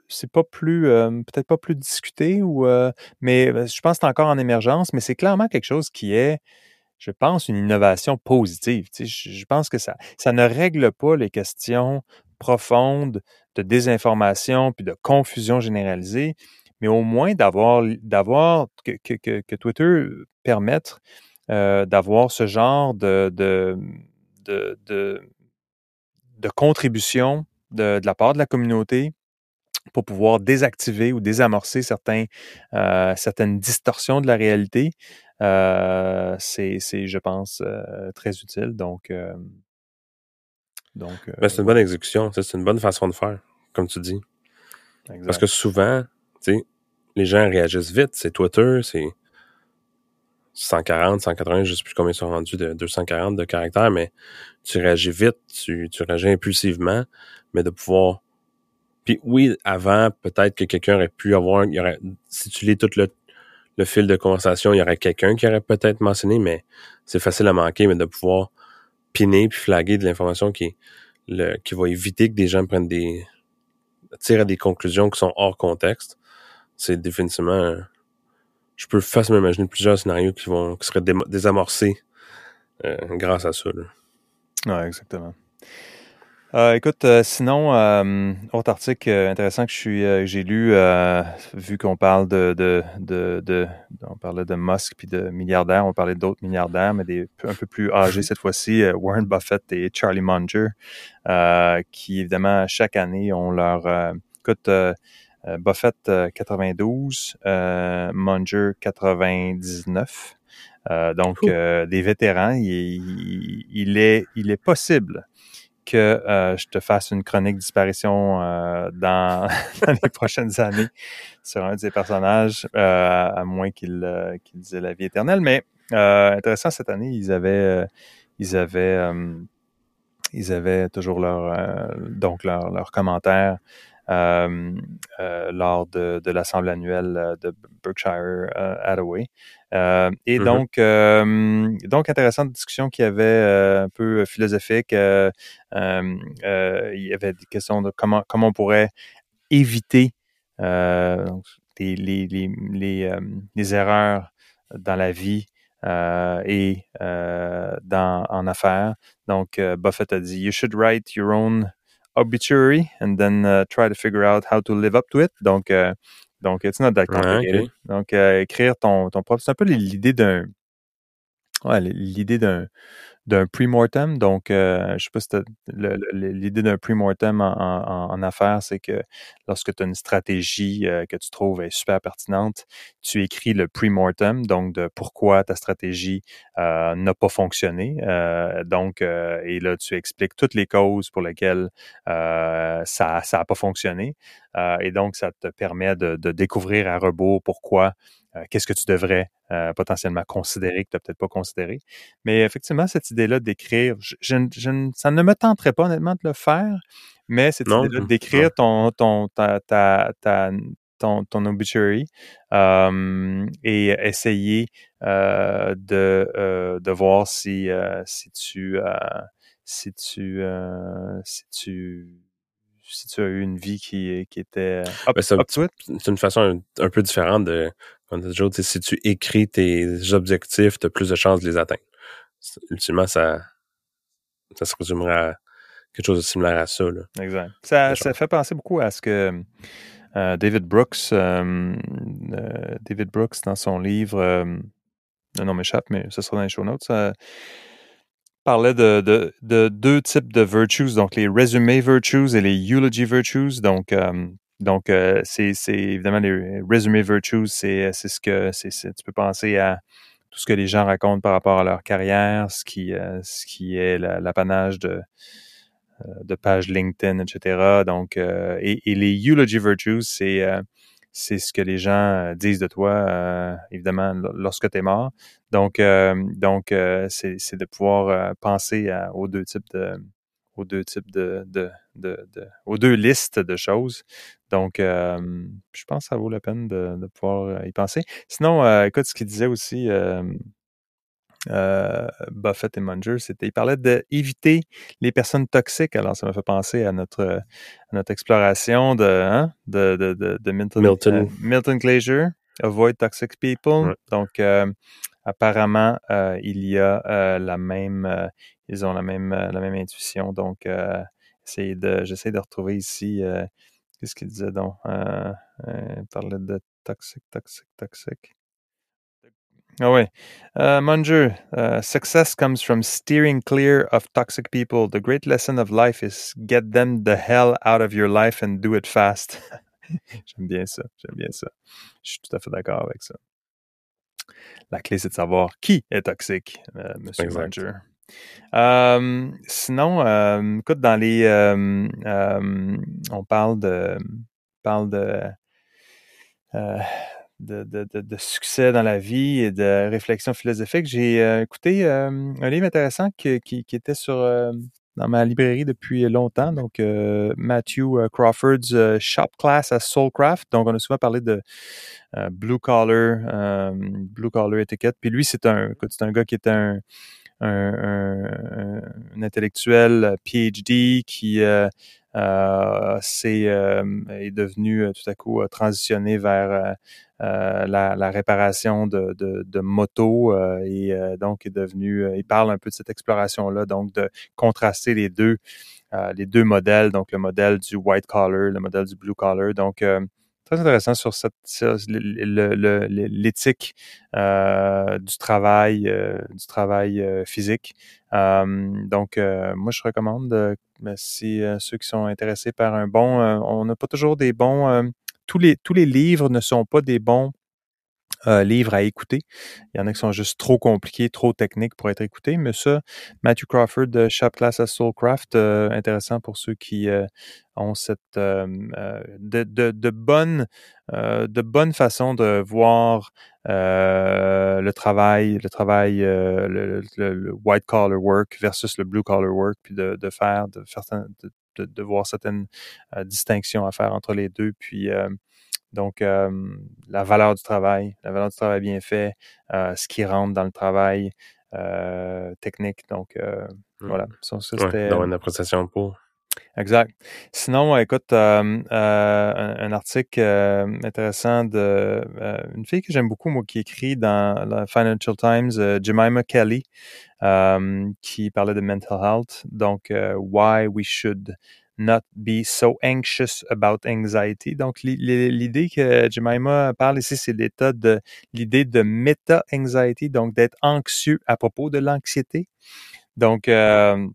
c'est pas plus, euh, peut-être pas plus discuté ou, euh, mais je pense que c'est encore en émergence, mais c'est clairement quelque chose qui est, je pense, une innovation positive. Tu sais, je, pense que ça, ça ne règle pas les questions profondes de désinformation puis de confusion généralisée, mais au moins d'avoir, d'avoir que, que, que, Twitter permette euh, d'avoir ce genre de, de, de, de, contribution de, de, la part de la communauté pour pouvoir désactiver ou désamorcer certains, euh, certaines distorsions de la réalité, euh, c'est, je pense, très utile. Donc, donc ben, c'est une bonne exécution, c'est une bonne façon de faire, comme tu dis. Parce que souvent, les gens réagissent vite. C'est Twitter, c'est 140, 180, je sais plus combien ils sont rendus de 240 de caractères, mais tu réagis vite, tu, réagis impulsivement, mais de pouvoir. Puis oui, avant, peut-être que quelqu'un aurait pu avoir, il aurait, si tu lis tout le, fil de conversation, il y aurait quelqu'un qui aurait peut-être mentionné, mais c'est facile à manquer, mais de pouvoir piner puis flaguer de l'information qui va éviter que des gens prennent des, tirent des conclusions qui sont hors contexte, c'est définitivement je peux facilement imaginer plusieurs scénarios qui vont qui seraient désamorcés euh, grâce à ça. Oui, exactement. Euh, écoute, euh, sinon, autre article intéressant que je suis, j'ai lu, vu qu'on parle de, de, de, on parlait de Musk puis de milliardaires, on parlait d'autres milliardaires, mais des un peu plus âgés cette fois-ci, Warren Buffett et Charlie Munger, qui évidemment chaque année ont leur, écoute, Buffett 92, euh, euh, Munger 99. donc, des vétérans, il, est, il est possible que je te fasse une chronique disparition dans, les prochaines années sur un de ces personnages, à moins qu'il qu disait la vie éternelle. Mais intéressant, cette année, ils avaient, ils avaient, ils avaient toujours leur, donc leur, leur commentaire euh, euh, lors de, de l'assemblée annuelle euh, de Berkshire Hathaway. et mm-hmm. donc, donc intéressante discussion qui avait un peu philosophique. il y avait des questions de comment comment on pourrait éviter les, les, les, les, les, erreurs dans la vie euh, et euh, dans, en affaires. Donc, Buffett a dit, You should write your own obituary and then uh, try to figure out how to live up to it. Donc, euh, donc it's not that complicated. Donc, euh, écrire ton, ton propre. C'est un peu l'idée d'un. Ouais, l'idée d'un d'un pre-mortem. Donc, euh, je sais pas si l'idée d'un pre-mortem en, en, affaires, c'est que lorsque tu as une stratégie euh, que tu trouves est super pertinente, tu écris le pre-mortem, donc de pourquoi ta stratégie euh, n'a pas fonctionné. Euh, donc, et là, tu expliques toutes les causes pour lesquelles ça n'a pas fonctionné. et donc, ça te permet de, de découvrir à rebours pourquoi euh, qu'est-ce que tu devrais euh, potentiellement considérer que tu n'as peut-être pas considéré. Mais effectivement, cette idée-là d'écrire, ça ne me tenterait pas honnêtement de le faire, mais cette idée-là d'écrire ton, ton, ta, ton, ton obituary et essayer euh, de, de voir si, si tu si tu si tu si tu as eu une vie qui, qui était up, ben, c'est une façon un, peu différente de si tu écris tes objectifs, tu as plus de chances de les atteindre. Ultimement, ça, ça se résumerait à quelque chose de similaire à ça. Là. Exact. Ça, ça, fait penser beaucoup à ce que euh, David Brooks, euh, euh, David Brooks, dans son livre, le nom m'échappe, mais ce sera dans les show notes, parlait de, de, de, deux types de virtues, donc les resume virtues et les eulogy virtues. Donc, donc, euh, c'est évidemment les resume virtues, c'est ce que c'est tu peux penser à tout ce que les gens racontent par rapport à leur carrière, ce qui, euh, ce qui est l'apanage de, euh, de pages LinkedIn, etc. Donc, et, et, les eulogy virtues, c'est c'est ce que les gens disent de toi, évidemment, lorsque tu es mort. Donc, donc c'est de pouvoir penser aux deux types de aux deux types de, de, de, de, aux deux listes de choses. Donc, euh, je pense que ça vaut la peine de, de pouvoir y penser. Sinon, euh, écoute, ce qu'il disait aussi, euh, euh, Buffett et Munger, c'était, il parlait d'éviter les personnes toxiques. Alors, ça m'a fait penser à notre, à notre exploration de, hein, de, de, de, Milton, Milton. euh, Milton Glacier, Avoid Toxic People. Ouais. Donc, euh, apparemment, euh, il y a euh, la même, euh, ils ont la même, euh, la même intuition. Donc, euh, de, j'essaie de retrouver ici, euh, qu'est-ce qu'il disait donc? Euh, euh, il parlait de toxic, toxic, toxic. Ah ouais. Uh, Munger, uh, success comes from steering clear of toxic people. The great lesson of life is get them the hell out of your life and do it fast. j'aime bien ça. J'aime bien ça. Je suis tout à fait d'accord avec ça. La clé, c'est de savoir qui est toxique, euh, Monsieur Exact. Euh, sinon, euh, écoute, dans les, euh, on parle de, parle de, de, de, de, succès dans la vie et de réflexion philosophique. J'ai écouté un livre intéressant qui, était sur dans ma librairie depuis longtemps. Donc, Matthew Crawford's Shop Class à Soulcraft. Donc, on a souvent parlé de blue collar, blue collar étiquette. Puis lui, c'est un, c'est un gars qui est un, un, un- un intellectuel euh, PhD qui euh, euh, s'est, euh, est devenu euh, tout à coup transitionné vers euh, la, la réparation de, de, de motos et donc est devenu, il parle un peu de cette exploration-là, donc de contraster les deux, les deux modèles, donc le modèle du white collar, le modèle du blue collar. Donc, très intéressant sur cette l'éthique euh, du travail euh, du travail euh, physique. Euh, donc euh, moi je recommande ben, si ceux qui sont intéressés par un bon on n'a pas toujours des bons tous les tous les livres ne sont pas des bons euh, livres à écouter. Il y en a qui sont juste trop compliqués, trop techniques pour être écoutés. Mais ça, Matthew Crawford de Shop Class à Soulcraft, euh, intéressant pour ceux qui euh, ont cette euh, de, de, de bonne de bonne façon de voir le travail, le travail, le, white collar work versus le blue collar work, puis de, de faire, de, de, voir certaines distinctions à faire entre les deux, puis donc, euh, la valeur du travail, la valeur du travail bien fait, euh, ce qui rentre dans le travail euh, technique. Donc, euh, Mm. voilà. Ça, ça, Ouais, d'avoir une appréciation pour. exact. Sinon, écoute, un, un article intéressant de une fille que j'aime beaucoup, moi, qui écrit dans la Financial Times, Jemima Kelly, qui parlait de mental health. Donc, why we should not be so anxious about anxiety. Donc, li- li- l'idée que Jemima parle ici, c'est l'état de l'idée de meta-anxiety, donc d'être anxieux à propos de l'anxiété. Donc, euh,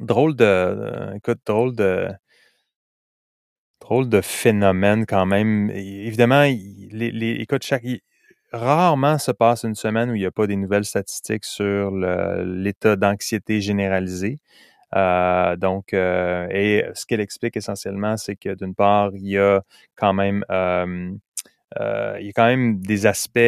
drôle de, euh, écoute, drôle de, drôle de phénomène quand même. Évidemment, écoute, chaque, rarement se passe une semaine où il n'y a pas des nouvelles statistiques sur l'état d'anxiété généralisé. Euh, donc, euh, et ce qu'elle explique essentiellement, c'est que d'une part, il y a quand même, euh, euh, il y a quand même des aspects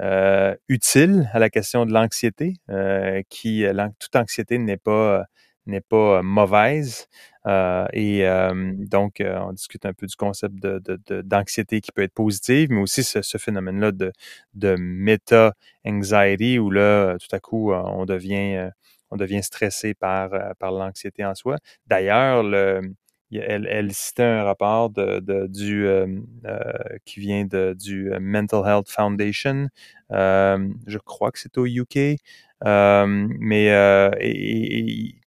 euh, utiles à la question de l'anxiété, euh, qui toute anxiété n'est pas n'est pas mauvaise. Euh, et euh, donc, on discute un peu du concept de, de- d'anxiété qui peut être positive, mais aussi ce, phénomène-là de, de méta-anxiety où là, tout à coup, on devient, on devient stressé par, euh, par l'anxiété en soi. D'ailleurs, elle, citait un rapport du, euh, euh, qui vient du Mental Health Foundation. Je crois que c'est au UK, mais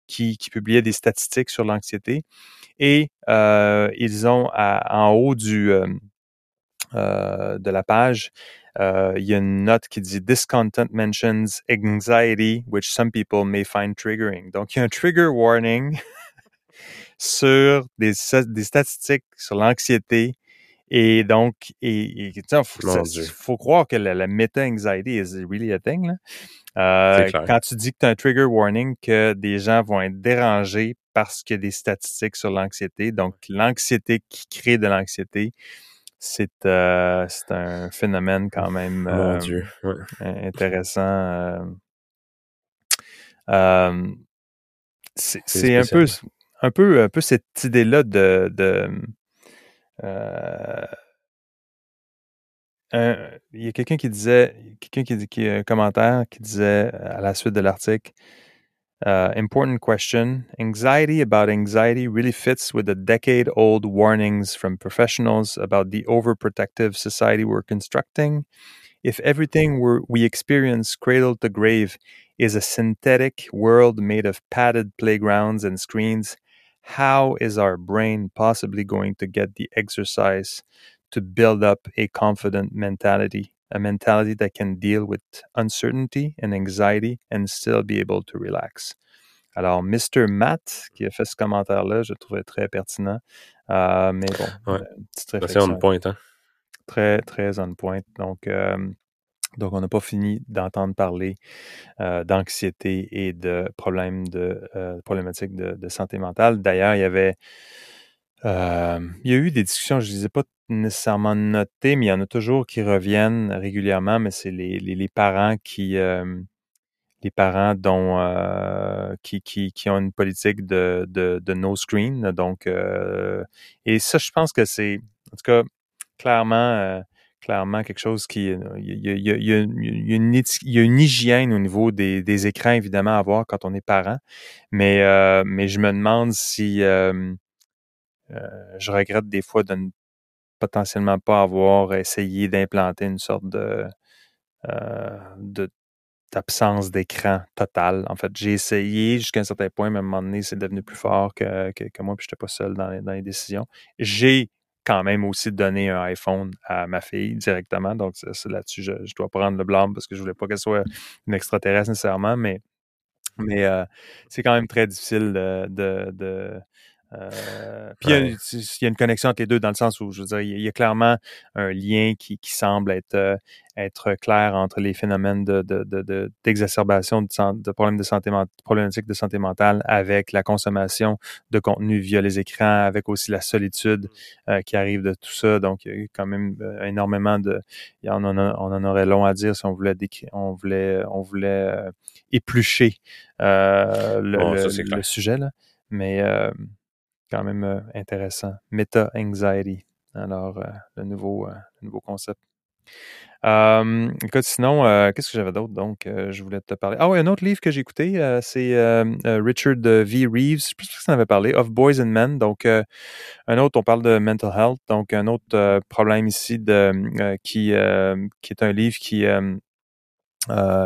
qui, publiait des statistiques sur l'anxiété. Et ils ont en haut de la page, il y a une note qui dit This content mentions anxiety, which some people may find triggering. Donc, il y a un trigger warning sur des, statistiques sur l'anxiété. Et donc, et, et, tu sais, faut, croire que la, la meta-anxiety is really a thing. Là. Euh, quand tu dis que tu as un trigger warning, que des gens vont être dérangés parce qu'il y a des statistiques sur l'anxiété. Donc, l'anxiété qui crée de l'anxiété, c'est euh, c'est un phénomène quand même Mon euh, Dieu. Ouais. intéressant. euh. C'est un peu, un peu, un peu cette idée-là de, de un- il y a quelqu'un qui disait, quelqu'un qui dit, qui a un commentaire qui disait à la suite de l'article, uh, important question. Anxiety about anxiety really fits with the decade old warnings from professionals about the overprotective society we're constructing. If everything we're, we experience cradle to grave is a synthetic world made of padded playgrounds and screens, how is our brain possibly going to get the exercise to build up a confident mentality, a mentality that can deal with uncertainty and anxiety and still be able to relax? Alors, Mr. Matt, qui a fait ce commentaire-là, je le trouvais très pertinent. Euh, mais bon, Ouais. petite C'est on point, hein? très, très on point. Donc, euh, donc on n'a pas fini d'entendre parler euh, d'anxiété et de problèmes de euh, problématiques de, de santé mentale. D'ailleurs, il y avait euh, il y a eu des discussions, je ne les ai pas nécessairement notées, mais il y en a toujours qui reviennent régulièrement, mais c'est les, les, parents qui euh, les parents dont euh, qui, qui, qui ont une politique de, de, no screen. Donc, euh, et ça, je pense que c'est, en tout cas, clairement, clairement quelque chose qui, il y a, une, hygiène au niveau des, des écrans, évidemment, à avoir quand on est parent. Mais, mais je me demande si je regrette des fois de ne potentiellement pas avoir essayé d'implanter une sorte de, euh, de d'absence d'écran totale. En fait, j'ai essayé jusqu'à un certain point, mais à un moment donné, c'est devenu plus fort que, que, moi, puis j'étais pas seul dans les, dans les décisions. J'ai quand même aussi donné un iPhone à ma fille directement, donc c'est là-dessus, je, je dois prendre le blâme parce que je voulais pas qu'elle soit une extraterrestre nécessairement, mais, mais euh, c'est quand même très difficile de euh, puis il y, a, Ouais. il y a une connexion entre les deux dans le sens où, je veux dire, il y a, il y a clairement un lien qui, qui semble être, euh, être clair entre les phénomènes de, de, de, de- d'exacerbation de, problèmes de santé problématiques de santé mentale avec la consommation de contenu via les écrans, avec aussi la solitude euh, qui arrive de tout ça. Donc, il y a eu quand même euh, énormément de... en- On en, on en aurait long à dire si on voulait, on voulait, on voulait euh, éplucher euh, le, Bon, le- ça, sujet. Là. Mais euh, quand même euh, intéressant. Meta-anxiety. Alors, euh, le, nouveau, euh, le nouveau concept. Écoute, sinon, qu'est-ce que j'avais d'autre? Donc, je voulais te parler? Ah oui, un autre livre que j'ai écouté, c'est Richard V. Reeves. Je pense que ça en avait parlé, Of Boys and Men. Donc, un autre, on parle de mental health. Donc, un autre problème ici de, qui, est un livre qui,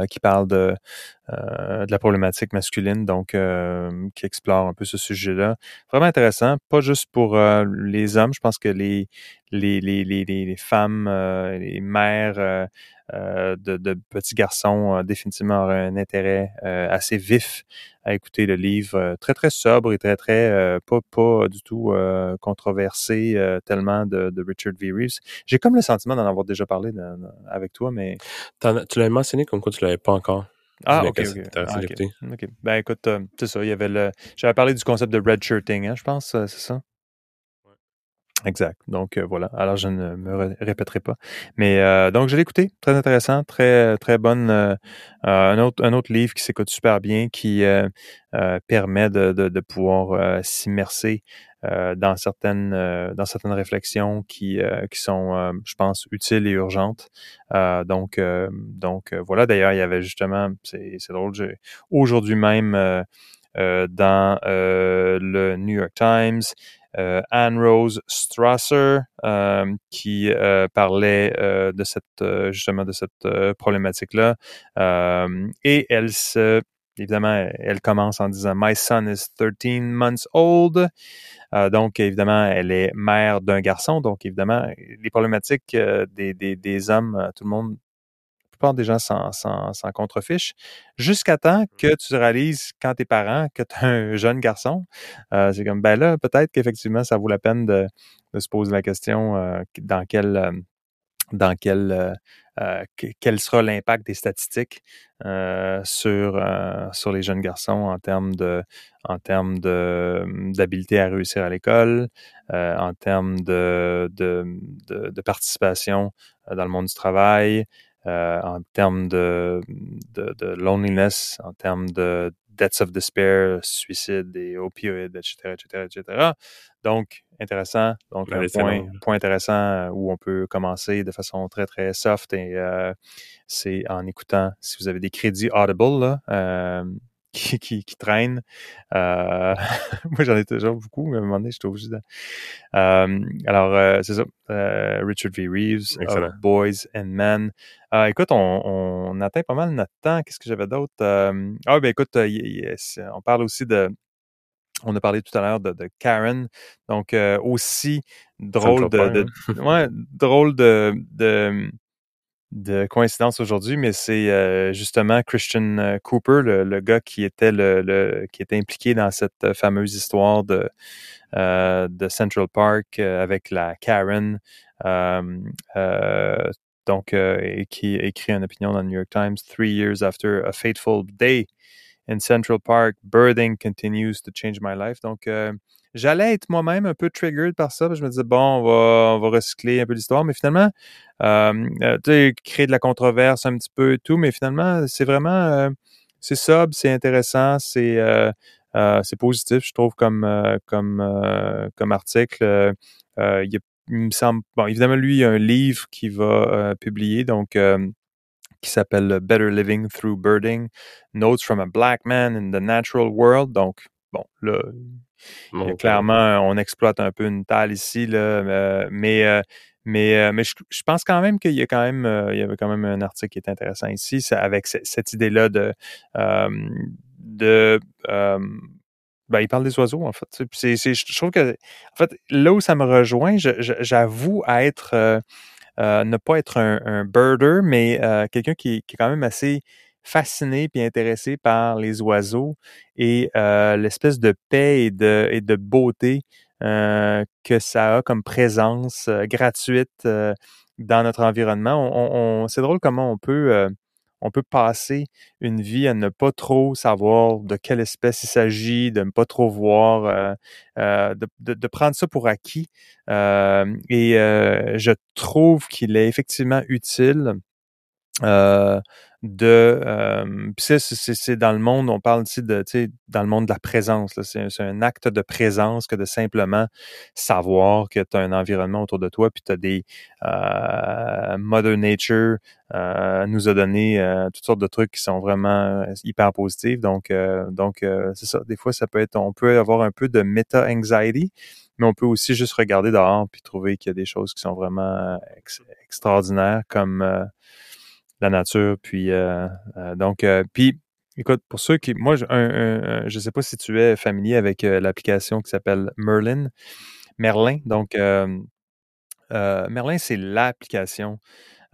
qui parle de, euh, de la problématique masculine, donc euh, qui explore un peu ce sujet-là. Vraiment intéressant, pas juste pour euh, les hommes, je pense que les les, les, les, les femmes, euh, les mères euh, de, de petits garçons définitivement auraient un intérêt assez vif à écouter le livre, très très sobre et très très pas pas du tout controversé tellement de, de Richard V. Reeves. J'ai comme le sentiment d'en avoir déjà parlé avec toi, mais Tu l'avais mentionné comme quoi tu l'avais pas encore. Ah, ok, ok. Ah, ok. OK. Ben écoute, euh, c'est ça, il y avait le. J'avais parlé du concept de redshirting, hein, je pense, euh, c'est ça? Exact. Donc euh, voilà. Alors je ne me ré- répéterai pas. Mais euh, donc je l'ai écouté, très intéressant, très très bonne. euh, euh, un autre un autre livre qui s'écoute super bien, qui permet de, de, pouvoir s'immerser dans certaines dans certaines réflexions qui qui sont, je pense, utiles et urgentes. Donc donc voilà. D'ailleurs, il y avait justement, c'est c'est drôle. Aujourd'hui même. dans le New York Times, Anne Rose Strasser euh, qui euh, parlait euh, de cette euh, justement de cette euh, problématique-là. Euh, et elle se évidemment, elle commence en disant My son is 13 months old. Euh, donc, évidemment, elle est mère d'un garçon. Donc, évidemment, les problématiques euh, des, des, des hommes, euh, tout le monde plupart des gens s'en, s'en, s'en contrefichent, jusqu'à temps que tu réalises, quand t'es parent, que tu as un jeune garçon. Euh, c'est comme, ben là, peut-être qu'effectivement, ça vaut la peine de, de se poser la question euh, dans quel... euh, dans quel, euh, que- quel sera l'impact des statistiques euh, sur, euh, sur les jeunes garçons en termes de en termes de d'habilité à réussir à l'école, en termes de, de, de, de participation dans le monde du travail, en termes de, de, de, loneliness, en termes de deaths of despair, suicide et opioïdes, etc., etc., etc. Donc, intéressant. Donc, un point, point, intéressant où on peut commencer de façon très, très soft et c'est en écoutant, si vous avez des crédits Audible, là, euh, qui, qui, qui traînent. Euh, moi, j'en ai toujours beaucoup, mais à un moment donné, je suis obligé de... Euh, alors, euh, c'est ça. Euh, Richard V. Reeves, Boys and Men. Euh, écoute, on, on, atteint pas mal notre temps. Qu'est-ce que j'avais d'autre? ah, ben écoute, on parle aussi de... On a parlé tout à l'heure de, de, Karen. Donc, aussi drôle de, de, ouais, drôle de, de de coïncidence aujourd'hui, mais c'est euh, justement Christian euh, Cooper, le, gars qui était le, qui était impliqué dans cette euh, fameuse histoire de de Central Park avec la Karen, donc et qui écrit une opinion dans le New York Times. Three years after a fateful day in Central Park, birthing continues to change my life. Donc J'allais être moi-même un peu triggered par ça. je me disais, bon, on va, on va recycler un peu l'histoire. Mais finalement, euh, tu sais, créer de la controverse un petit peu et tout. Mais finalement, c'est vraiment, euh, c'est sobre, c'est intéressant, c'est euh, c'est positif, je trouve, comme, comme, comme article. il, me semble, bon, évidemment, lui, il y a un livre qu'il va publier. Donc, qui s'appelle Better Living Through Birding, Notes from a Black Man in the Natural World. Donc, bon, là, clairement, on exploite un peu une talle ici, là, euh, mais, euh, mais, euh, mais je, pense quand même qu'il y a quand même, il y avait quand même un article qui est intéressant ici, avec cette idée-là de, de ben, il parle des oiseaux, en fait. Je trouve que, en fait, là où ça me rejoint, j'avoue être, ne pas être un, un birder, mais quelqu'un qui, qui, est quand même assez fasciné puis intéressé par les oiseaux et l'espèce de paix et de, et de beauté que ça a comme présence gratuite dans notre environnement. On, c'est drôle comment on peut on peut passer une vie à ne pas trop savoir de quelle espèce il s'agit, de ne pas trop voir, de, de, prendre ça pour acquis. et je trouve qu'il est effectivement utile de euh, c'est dans le monde, on parle ici de dans le monde de la présence. C'est un acte de présence que de simplement savoir que tu as un environnement autour de toi, puis tu as des euh, Mother Nature euh, nous a donné euh, toutes sortes de trucs qui sont vraiment euh, hyper positifs. Donc, donc c'est ça. Des fois, ça peut être, on peut avoir un peu de meta-anxiety, mais on peut aussi juste regarder dehors puis trouver qu'il y a des choses qui sont vraiment extraordinaires comme la nature. Puis euh, euh, donc, euh, puis écoute, pour ceux qui, moi, je ne sais pas si tu es familier avec l'application qui s'appelle Merlin, Merlin. Donc, Merlin, c'est l'application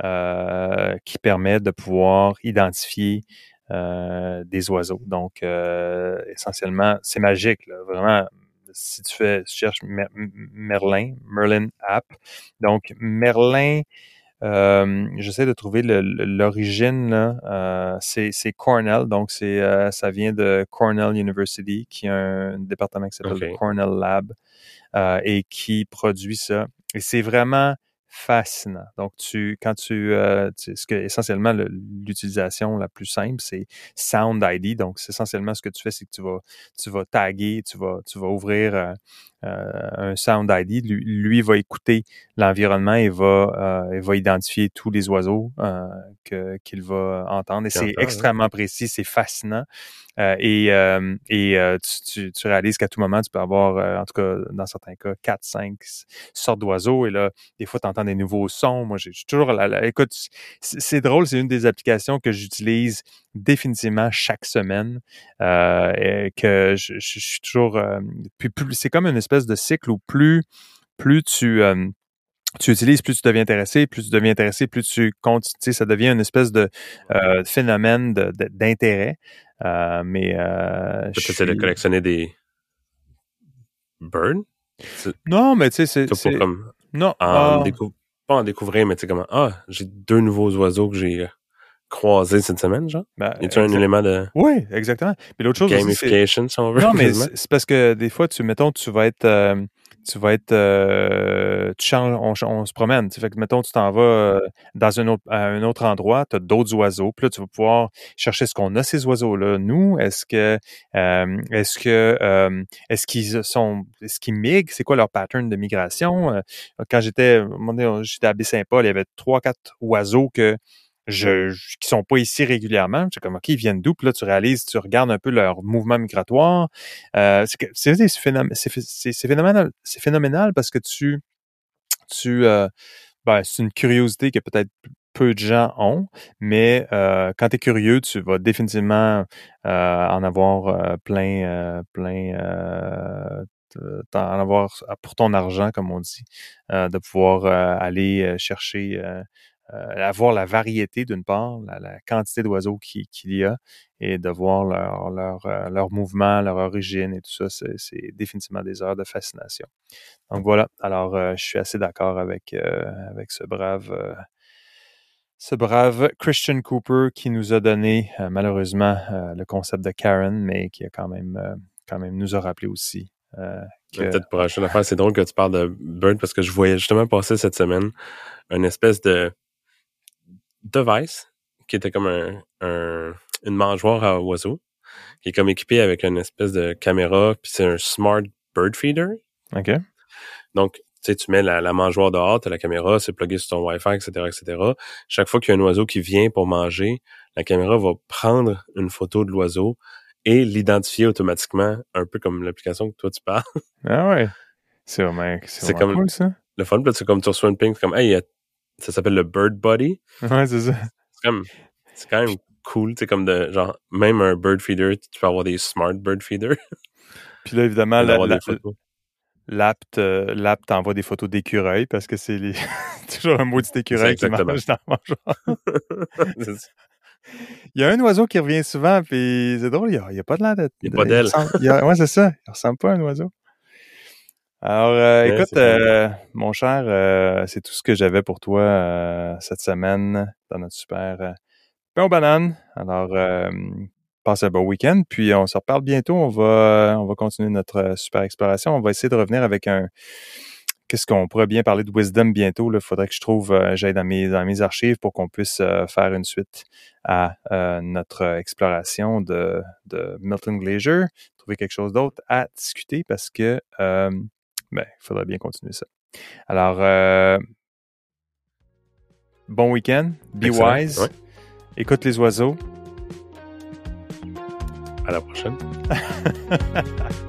qui permet de pouvoir identifier des oiseaux. Donc, essentiellement, c'est magique, là, vraiment. Si tu fais, tu cherches Merlin, Merlin app. Donc, Merlin, euh, J'essaie de trouver l'origine. Euh, c'est Cornell, donc c'est euh, ça vient de Cornell University, qui a un département qui s'appelle Cornell Lab euh, et qui produit ça. Et c'est vraiment fascinant. Donc, tu, quand tu, euh, ce que essentiellement l'utilisation la plus simple, c'est Sound ID. Donc, c'est essentiellement ce que tu fais, c'est que tu vas, tu vas taguer, tu vas, tu vas ouvrir euh, un Sound ID. Lui, lui va écouter l'environnement et va, euh, va identifier tous les oiseaux que qu'il va entendre. Et c'est extrêmement précis, c'est fascinant. Euh, et euh, et euh, tu, tu, réalises qu'à tout moment, tu peux avoir, en tout cas, dans certains cas, quatre, cinq sortes d'oiseaux. Et là, des fois, tu entends des nouveaux sons. Moi, j'ai toujours... La, écoute, c'est drôle, c'est une des applications que j'utilise définitivement chaque semaine. et que je, je, suis toujours... c'est comme une espèce de cycle où plus, plus tu tu utilises, plus tu deviens intéressé, plus tu deviens intéressé, plus tu comptes, tu sais, ça devient une espèce de euh, phénomène d'intérêt. Euh, mais euh, peut-être de collectionner des birds. Non, mais tu sais, c'est comme non, en ah. pas en découvrir, mais tu sais comment ah j'ai deux nouveaux oiseaux que j'ai euh, croisés cette semaine, genre? Ben, y un élément de oui, exactement. Mais l'autre chose gamification, si on veut. Non, mais c'est parce que des fois, tu mettons, tu vas être tu vas être, euh, tu changes, on, on se promène. Fait que, mettons, tu t'en vas euh, dans un autre, à un autre endroit, tu as d'autres oiseaux, puis là, tu vas pouvoir chercher ce qu'on a, ces oiseaux-là. Nous, est-ce que, euh, est-ce que, euh, est-ce qu'ils sont, est-ce qu'ils migrent? C'est quoi leur pattern de migration? Euh, quand j'étais, j'étais à Baie-Saint-Paul, il y avait trois, quatre oiseaux que je, qui sont pas ici régulièrement. C'est comme, OK, ils viennent d'où? Puis là, tu réalises, tu regardes un peu leur mouvement migratoire. Euh, c'est phénoménal, c'est phénoménal parce que tu, tu, euh, ben, c'est une curiosité que peut-être peu de gens ont, mais euh, quand tu es curieux, tu vas définitivement euh, en avoir euh, plein, euh, plein, euh, en avoir pour ton argent, comme on dit, de pouvoir aller chercher euh, avoir la variété d'une part, la, quantité d'oiseaux qu'il y a et de voir leur, leur, euh, leur mouvement, leur origine et tout ça, c'est définitivement des heures de fascination. Donc voilà, alors euh, je suis assez d'accord avec, avec ce brave ce brave Christian Cooper qui nous a donné malheureusement le concept de Karen, mais qui a quand même quand même nous a rappelé aussi. Peut-être pour acheter une affaire, c'est drôle que tu parles de Bird parce que je voyais justement passer cette semaine une espèce de device qui était comme un, une mangeoire à oiseaux qui est comme équipé avec une espèce de caméra puis c'est un smart bird feeder. OK. Donc, tu sais, tu mets la, la mangeoire dehors, tu la caméra, c'est plugué sur ton Wi-Fi, etc., etc. Chaque fois qu'il y a un oiseau qui vient pour manger, la caméra va prendre une photo de l'oiseau et l'identifier automatiquement, un peu comme l'application que toi tu parles. Ah ouais. C'est vraiment, c'est comme cool, ça. Le fun, c'est comme tu reçois une ping, c'est comme, hey, il y a ça s'appelle le Bird Buddy. Ouais, c'est ça. C'est quand même cool, c'est comme de, genre, même un bird feeder, tu peux avoir des smart bird feeders. Puis là, évidemment, l'app l'app t'envoie des photos d'écureuils parce que c'est les... toujours un maudit écureuil qui mange dans le Il y a un oiseau qui revient souvent, puis c'est drôle, il n'y a, a, pas de l'air d'être. Il n'y a pas d'aile. Ouais, c'est ça. Il ressemble pas à un oiseau. Alors, euh, écoute, euh, mon cher, euh, c'est tout ce que j'avais pour toi cette semaine dans notre super pain aux bananes. Alors, passe un bon week-end, puis on se reparle bientôt. On va, on va continuer notre super exploration. On va essayer de revenir avec un. Qu'est-ce qu'on pourrait bien parler de Wisdom bientôt? Il faudrait que je trouve, j'aille dans mes, dans mes archives pour qu'on puisse faire une suite à notre exploration de, de Milton Glacier, trouver quelque chose d'autre à discuter parce que ben, il faudrait bien continuer ça. Alors, euh, bon week-end. Be wise. Écoute les oiseaux. À la prochaine.